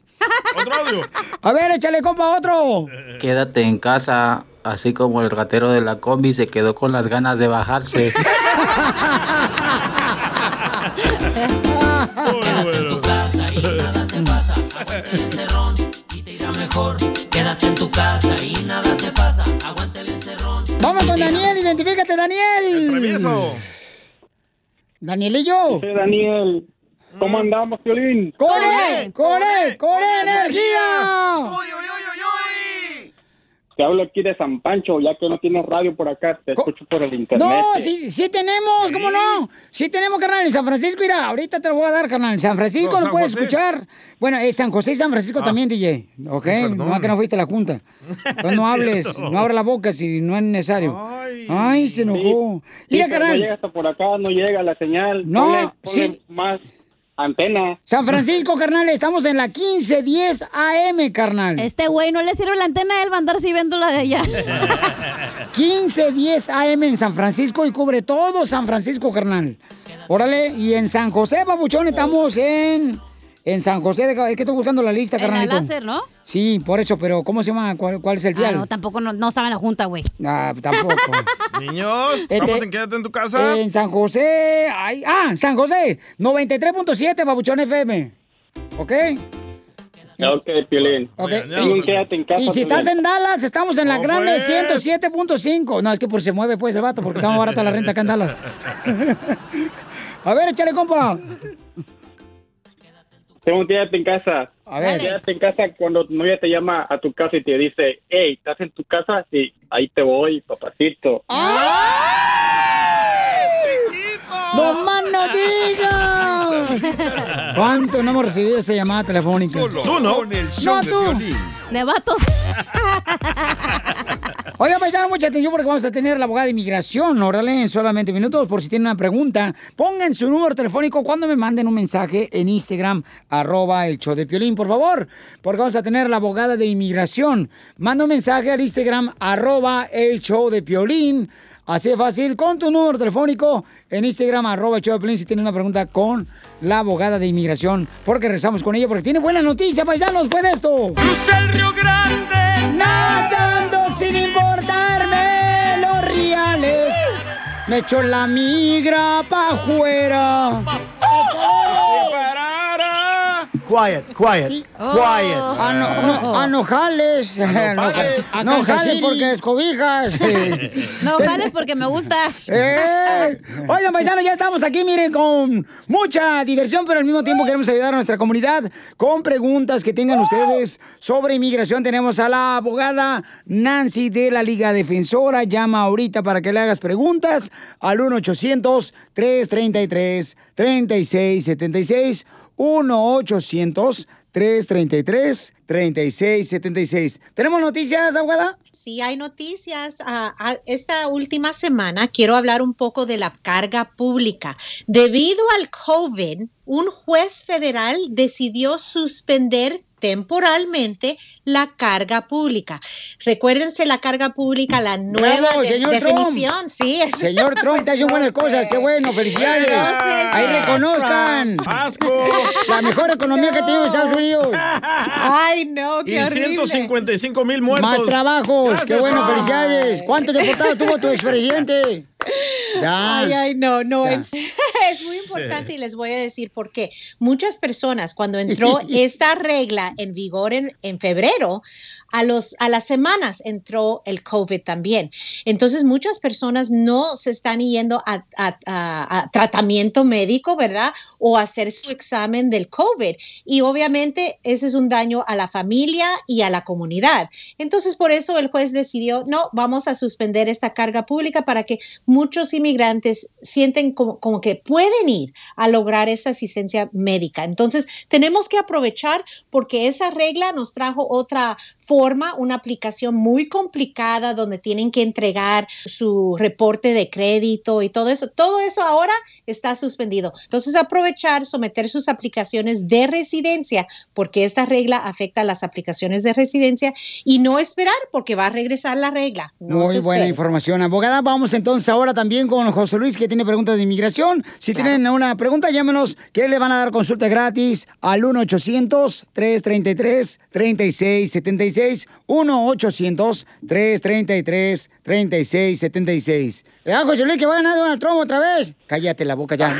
Speaker 3: A ver, échale, compa, otro.
Speaker 30: Quédate en casa, así como el ratero de la combi se quedó con las ganas de bajarse.
Speaker 3: con Daniel, identifícate, Daniel. El
Speaker 5: travieso.
Speaker 3: Danielillo.
Speaker 31: Daniel, ¿cómo andamos, Violín?
Speaker 3: ¡Corre! ¡Corre! ¡Corre energía!
Speaker 31: Te hablo aquí de San Pancho, ya que no tienes radio por acá, te escucho por el internet.
Speaker 3: No, sí, sí tenemos, ¿cómo no? Sí tenemos, carnal, en San Francisco, mira, ahorita te lo voy a dar, carnal. En San Francisco
Speaker 6: No,
Speaker 3: lo
Speaker 6: San
Speaker 3: puedes
Speaker 6: José.
Speaker 3: escuchar. Bueno, es San José y San Francisco
Speaker 6: Ah.
Speaker 3: también, DJ, ¿ok?
Speaker 6: Perdón.
Speaker 3: No, que no fuiste a la junta. Entonces no hables,
Speaker 31: cierto.
Speaker 3: no abra la boca si no es necesario. Ay, se enojó.
Speaker 31: Sí,
Speaker 3: Mira,
Speaker 31: No
Speaker 3: carnal,
Speaker 31: llega hasta por acá, no llega la señal.
Speaker 3: No,
Speaker 31: Ponle- ponle
Speaker 3: sí.
Speaker 31: más antena.
Speaker 3: San Francisco, carnal, estamos en la 1510 AM, carnal.
Speaker 4: Este güey no le sirve la antena, él va a andar si viendo la de allá.
Speaker 3: 1510 AM en San Francisco y cubre todo San Francisco, carnal. Órale, y en San José, babuchón, estamos en... En San José, de, es que estoy buscando la lista,
Speaker 4: En la
Speaker 3: carnalito.
Speaker 4: láser, ¿no?
Speaker 3: Sí, por eso, pero ¿cómo se llama? ¿Cuál, cuál es el
Speaker 4: Ah,
Speaker 3: dial?
Speaker 4: no, tampoco no, no saben la junta, güey.
Speaker 3: Ah, tampoco.
Speaker 5: Niños,
Speaker 3: Este-
Speaker 5: vamos en Quédate en tu casa.
Speaker 3: En San José. ay, ah, San José. 93.7, Babuchón FM. ¿Ok?
Speaker 31: Ok, Piolín.
Speaker 3: Ok.
Speaker 31: Y, quédate en casa.
Speaker 3: Y si estás en Dallas, estamos en la grande
Speaker 31: pues.
Speaker 3: 107.5. No, es que por se mueve pues el vato, porque está más barata la renta acá en Dallas. A ver, échale, compa.
Speaker 31: Tengo un quédate en casa.
Speaker 3: A ver.
Speaker 31: Quédate en casa cuando tu novia te llama a tu casa y te dice, hey, ¿estás en tu casa? Sí, ahí te voy, papacito.
Speaker 3: ¡No más no digas! ¿Cuánto no hemos recibido esa llamada telefónica?
Speaker 1: Tú no. Con el show
Speaker 3: no,
Speaker 1: de
Speaker 3: tú.
Speaker 4: De vatos.
Speaker 3: Oigan, paisano, mucha atención porque vamos a tener la abogada de inmigración, órale, en solamente minutos, por si tienen una pregunta. Pongan su número telefónico cuando me manden un mensaje en Instagram, arroba el show de Piolín, por favor, porque vamos a tener la abogada de inmigración. Manda un mensaje al Instagram, arroba el show de Piolín. Así de fácil, con tu número telefónico en Instagram, arroba Piolín, si tienen una pregunta con la abogada de inmigración, porque rezamos con ella, porque tiene buena noticia, paisanos, después de esto.
Speaker 6: Crucé el Río Grande.
Speaker 3: Nadando sin importarme los reales. Me echó la migra pa' afuera.
Speaker 32: Quiet, quiet, quiet.
Speaker 3: Ah, no, no, ah, no jales. No, jales porque es cobijas.
Speaker 4: No jales porque me gusta.
Speaker 3: ¡Eh! Oigan, paisanos, ya estamos aquí, miren, con mucha diversión, pero al mismo tiempo queremos ayudar a nuestra comunidad con preguntas que tengan ustedes sobre inmigración. Tenemos a la abogada Nancy de la Liga Defensora. Llama ahorita para que le hagas preguntas al 1-800-333-3676. 1-800-333-3676. ¿Tenemos noticias, abogada?
Speaker 33: Sí, hay noticias. Ah, ah, esta última semana quiero hablar un poco de la carga pública. Debido al COVID, un juez federal decidió suspender temporalmente la carga pública. Recuérdense la carga pública, la nueva
Speaker 3: Bravo,
Speaker 33: de-
Speaker 3: señor
Speaker 33: definición,
Speaker 3: Trump.
Speaker 33: sí.
Speaker 3: Señor Trump, te hace buenas cosas, qué bueno, felicidades. Ahí reconozcan.
Speaker 5: ¡Asco!
Speaker 3: La mejor economía que tiene Estados Unidos.
Speaker 33: Ay, no,
Speaker 5: Y 155 mil muertos.
Speaker 3: Más trabajos, qué bueno, felicidades. ¿Cuántos deportados tuvo tu expresidente? Ya.
Speaker 33: Ay, ay, no, no,
Speaker 3: Ya.
Speaker 33: es, es muy importante y les voy a decir por qué. Muchas personas, cuando entró esta regla en vigor en, en febrero, a, las semanas entró el COVID también. Entonces, muchas personas no se están yendo a, tratamiento médico, ¿verdad? O hacer su examen del COVID. Y obviamente ese es un daño a la familia y a la comunidad. Entonces, por eso el juez decidió, no, vamos a suspender esta carga pública para que muchos inmigrantes sienten como, como que pueden ir a lograr esa asistencia médica. Entonces, tenemos que aprovechar porque esa regla nos trajo otra forma, una aplicación muy complicada donde tienen que entregar su reporte de crédito y todo eso. Todo eso ahora está suspendido. Entonces, aprovechar, someter sus aplicaciones de residencia, porque esta regla afecta a las aplicaciones de residencia y no esperar porque va a regresar la regla. No
Speaker 3: Muy buena información, abogada. Vamos entonces ahora también con José Luis, que tiene preguntas de inmigración. Si tienen una pregunta, llámenos, que le van a dar consulta gratis al 1-800-333-3676. 1-800-333-3676. ¿Eh, José Luis, que va a ganar Donald Trump otra vez? Cállate la boca ya.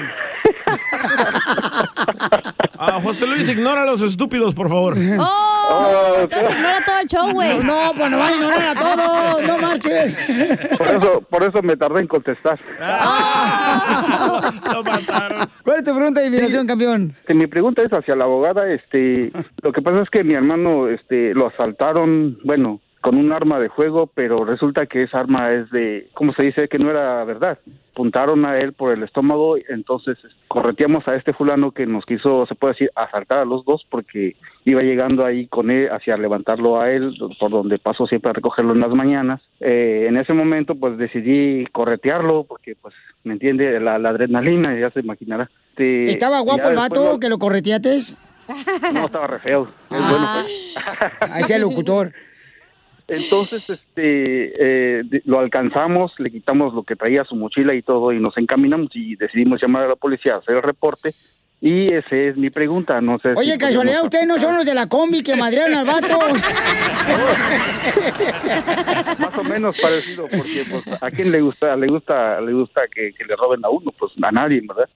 Speaker 5: Ah, José Luis, ignora a los estúpidos, por favor.
Speaker 4: ¡Oh! Entonces ignora todo el show, güey.
Speaker 3: No, pues no va a ignorar a todos. No marches.
Speaker 34: Por eso, por eso me tardé en contestar.
Speaker 3: ¿Cuál es tu pregunta de inmigración, campeón?
Speaker 34: Mi pregunta es hacia la abogada. Este, lo que pasa es que mi hermano, este, lo asaltaron, bueno, con un arma de fuego, pero resulta que esa arma es de, ¿cómo se dice? Que no era verdad. Apuntaron a él por el estómago, entonces correteamos a este fulano que nos quiso, se puede decir, asaltar a los dos porque iba llegando ahí con él hacia levantarlo a él, por donde paso siempre a recogerlo en las mañanas. Eh, en ese momento, pues decidí corretearlo porque, pues, me entiende, la, la adrenalina, ya se imaginará. Este,
Speaker 3: ¿Estaba guapo el vato
Speaker 34: lo-
Speaker 3: que lo correteates?
Speaker 34: no, estaba re feo. Es bueno, pues.
Speaker 3: Ahí sea el locutor.
Speaker 34: Entonces, este, eh, lo alcanzamos, le quitamos lo que traía su mochila y todo, y nos encaminamos y decidimos llamar a la policía a hacer el reporte. Y esa es mi pregunta, no sé. si
Speaker 3: Oye, casualidad,
Speaker 34: podemos-
Speaker 3: ustedes no son los de la combi que madrearon al vato.
Speaker 34: Más o menos parecido, porque pues, a quién le gusta, le gusta, le gusta que, que le roben a uno, pues a nadie, ¿verdad?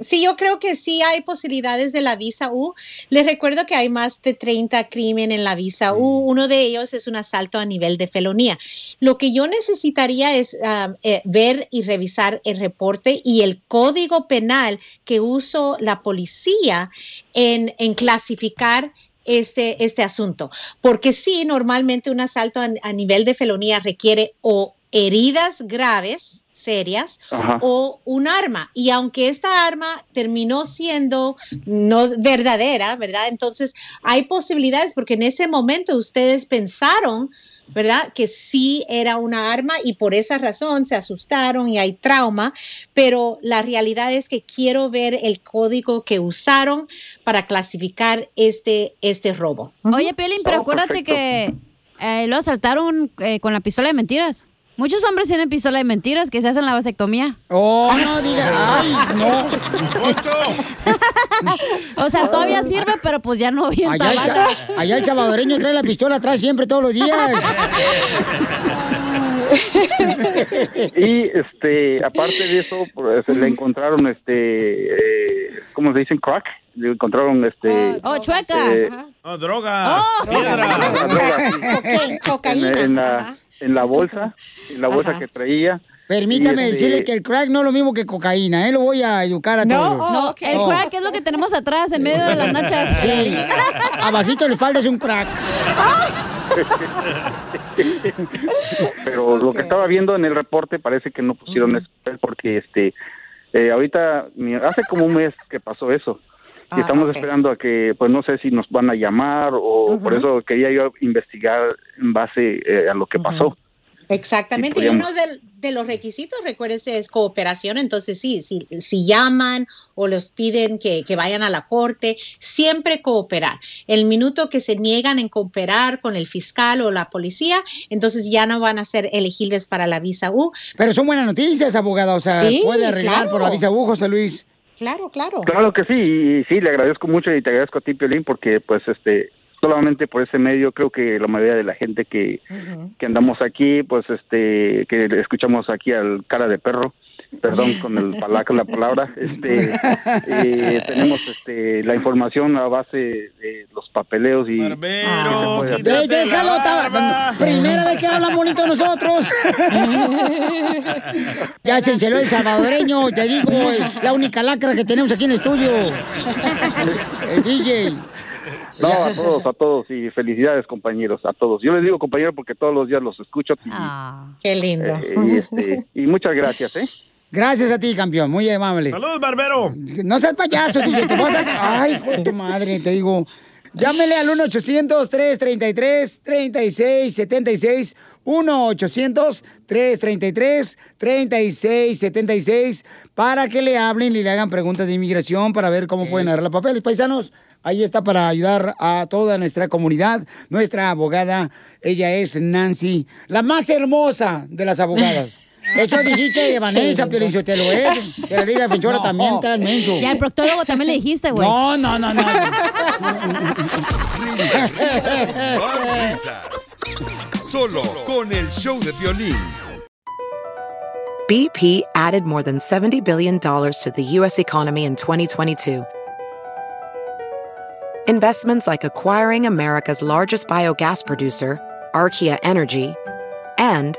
Speaker 33: Sí, yo creo que sí hay posibilidades de la visa U. Les recuerdo que hay más de 30 crímenes en la visa U. Uno de ellos es un asalto a nivel de felonía. Lo que yo necesitaría es um, eh, ver y revisar el reporte y el código penal que usó la policía en, en clasificar este, este asunto. Porque sí, normalmente un asalto a, a nivel de felonía requiere o heridas graves, serias,
Speaker 34: Ajá.
Speaker 33: o un arma. Y aunque esta arma terminó siendo no verdadera, ¿verdad? Entonces hay posibilidades porque en ese momento ustedes pensaron, ¿verdad? Que sí era una arma y por esa razón se asustaron y hay trauma, pero la realidad es que quiero ver el código que usaron para clasificar este, este robo.
Speaker 4: Oye, Piolín, pero
Speaker 33: Oh,
Speaker 4: acuérdate
Speaker 33: perfecto.
Speaker 4: que eh, lo asaltaron eh, con la pistola de mentiras. Muchos hombres tienen pistola de mentiras que se hacen la vasectomía.
Speaker 3: Oh, no diga. Ay, no.
Speaker 4: o sea, todavía sirve, pero pues ya no bien
Speaker 3: Allá el, allá el salvadoreño trae la pistola atrás siempre, todos los días.
Speaker 34: Y este, aparte de eso, pues, le encontraron este, eh, ¿cómo se dicen? Crack. Le encontraron este.
Speaker 4: Oh, chueca.
Speaker 34: eh,
Speaker 5: Oh, droga.
Speaker 4: Oh.
Speaker 34: droga,
Speaker 33: Cocaína.
Speaker 34: en, en la, en la bolsa, en la bolsa que traía.
Speaker 3: Permítame
Speaker 34: este,
Speaker 3: decirle que el crack no es lo mismo que cocaína, ¿eh? Lo voy a educar a todos.
Speaker 4: No, el
Speaker 3: Oh.
Speaker 4: crack es lo que tenemos atrás, en medio de las nachas.
Speaker 3: Sí, abajito de la espalda es un crack.
Speaker 34: pero lo que estaba viendo en el reporte parece que no pusieron eso porque este eh, ahorita hace como un mes que pasó eso y
Speaker 33: Ah,
Speaker 34: estamos esperando a que pues no sé si nos van a llamar o por eso quería yo investigar en base eh, a lo que pasó
Speaker 33: Exactamente, y uno de, de los requisitos, recuérdese, es cooperación. Entonces, sí, si, si llaman o los piden que, que vayan a la corte, siempre cooperar. El minuto que se niegan en cooperar con el fiscal o la policía, entonces ya no van a ser elegibles para la visa U.
Speaker 3: Pero son buenas noticias, abogada. O sea,
Speaker 33: Sí,
Speaker 3: puede arreglar
Speaker 33: claro.
Speaker 3: por la visa U, José Luis.
Speaker 33: Claro, claro.
Speaker 34: claro que sí y sí le agradezco mucho y te agradezco a ti Piolín porque pues este solamente por ese medio creo que la mayoría de la gente que, que andamos aquí pues este que escuchamos aquí al cara de perro perdón con el pala- con la palabra, este, eh, tenemos este, la información a base de los papeleos y...
Speaker 5: Barbero,
Speaker 34: Ah.
Speaker 3: De- déjalo, primera vez que habla bonito nosotros. ya se enceló el salvadoreño, te digo, la única lacra que tenemos aquí en el estudio. El DJ.
Speaker 34: No, a todos, a todos y felicidades compañeros, a todos. Yo les digo compañero porque todos los días los escucho. y-
Speaker 33: Qué lindo.
Speaker 34: eh, y, este, y muchas gracias, ¿eh?
Speaker 3: Gracias a ti, campeón, muy amable.
Speaker 5: Saludos, barbero.
Speaker 3: No seas payaso, DJ, te vas a... Ay, hijo de tu madre, te digo. Llámele al 1-800-333-3676. 1-800-333-3676 para que le hablen y le hagan preguntas de inmigración para ver cómo pueden arreglar papeles. Paisanos, ahí está para ayudar a toda nuestra comunidad. Nuestra abogada, ella es Nancy, la más hermosa de las abogadas. Eso dijiste, Vanessa,
Speaker 4: Qué
Speaker 3: Piolín Sotelo, ¿eh? Que la Liga Defensora
Speaker 4: No.
Speaker 3: también está inmenso.
Speaker 4: Y al proctólogo también le dijiste, güey.
Speaker 3: No, no, no, no.
Speaker 1: Risas y más risas. Solo con el show de violín.
Speaker 35: BP added more than $70 billion to the U.S. economy in 2022. Investments like acquiring America's largest biogas producer, Archaea Energy, and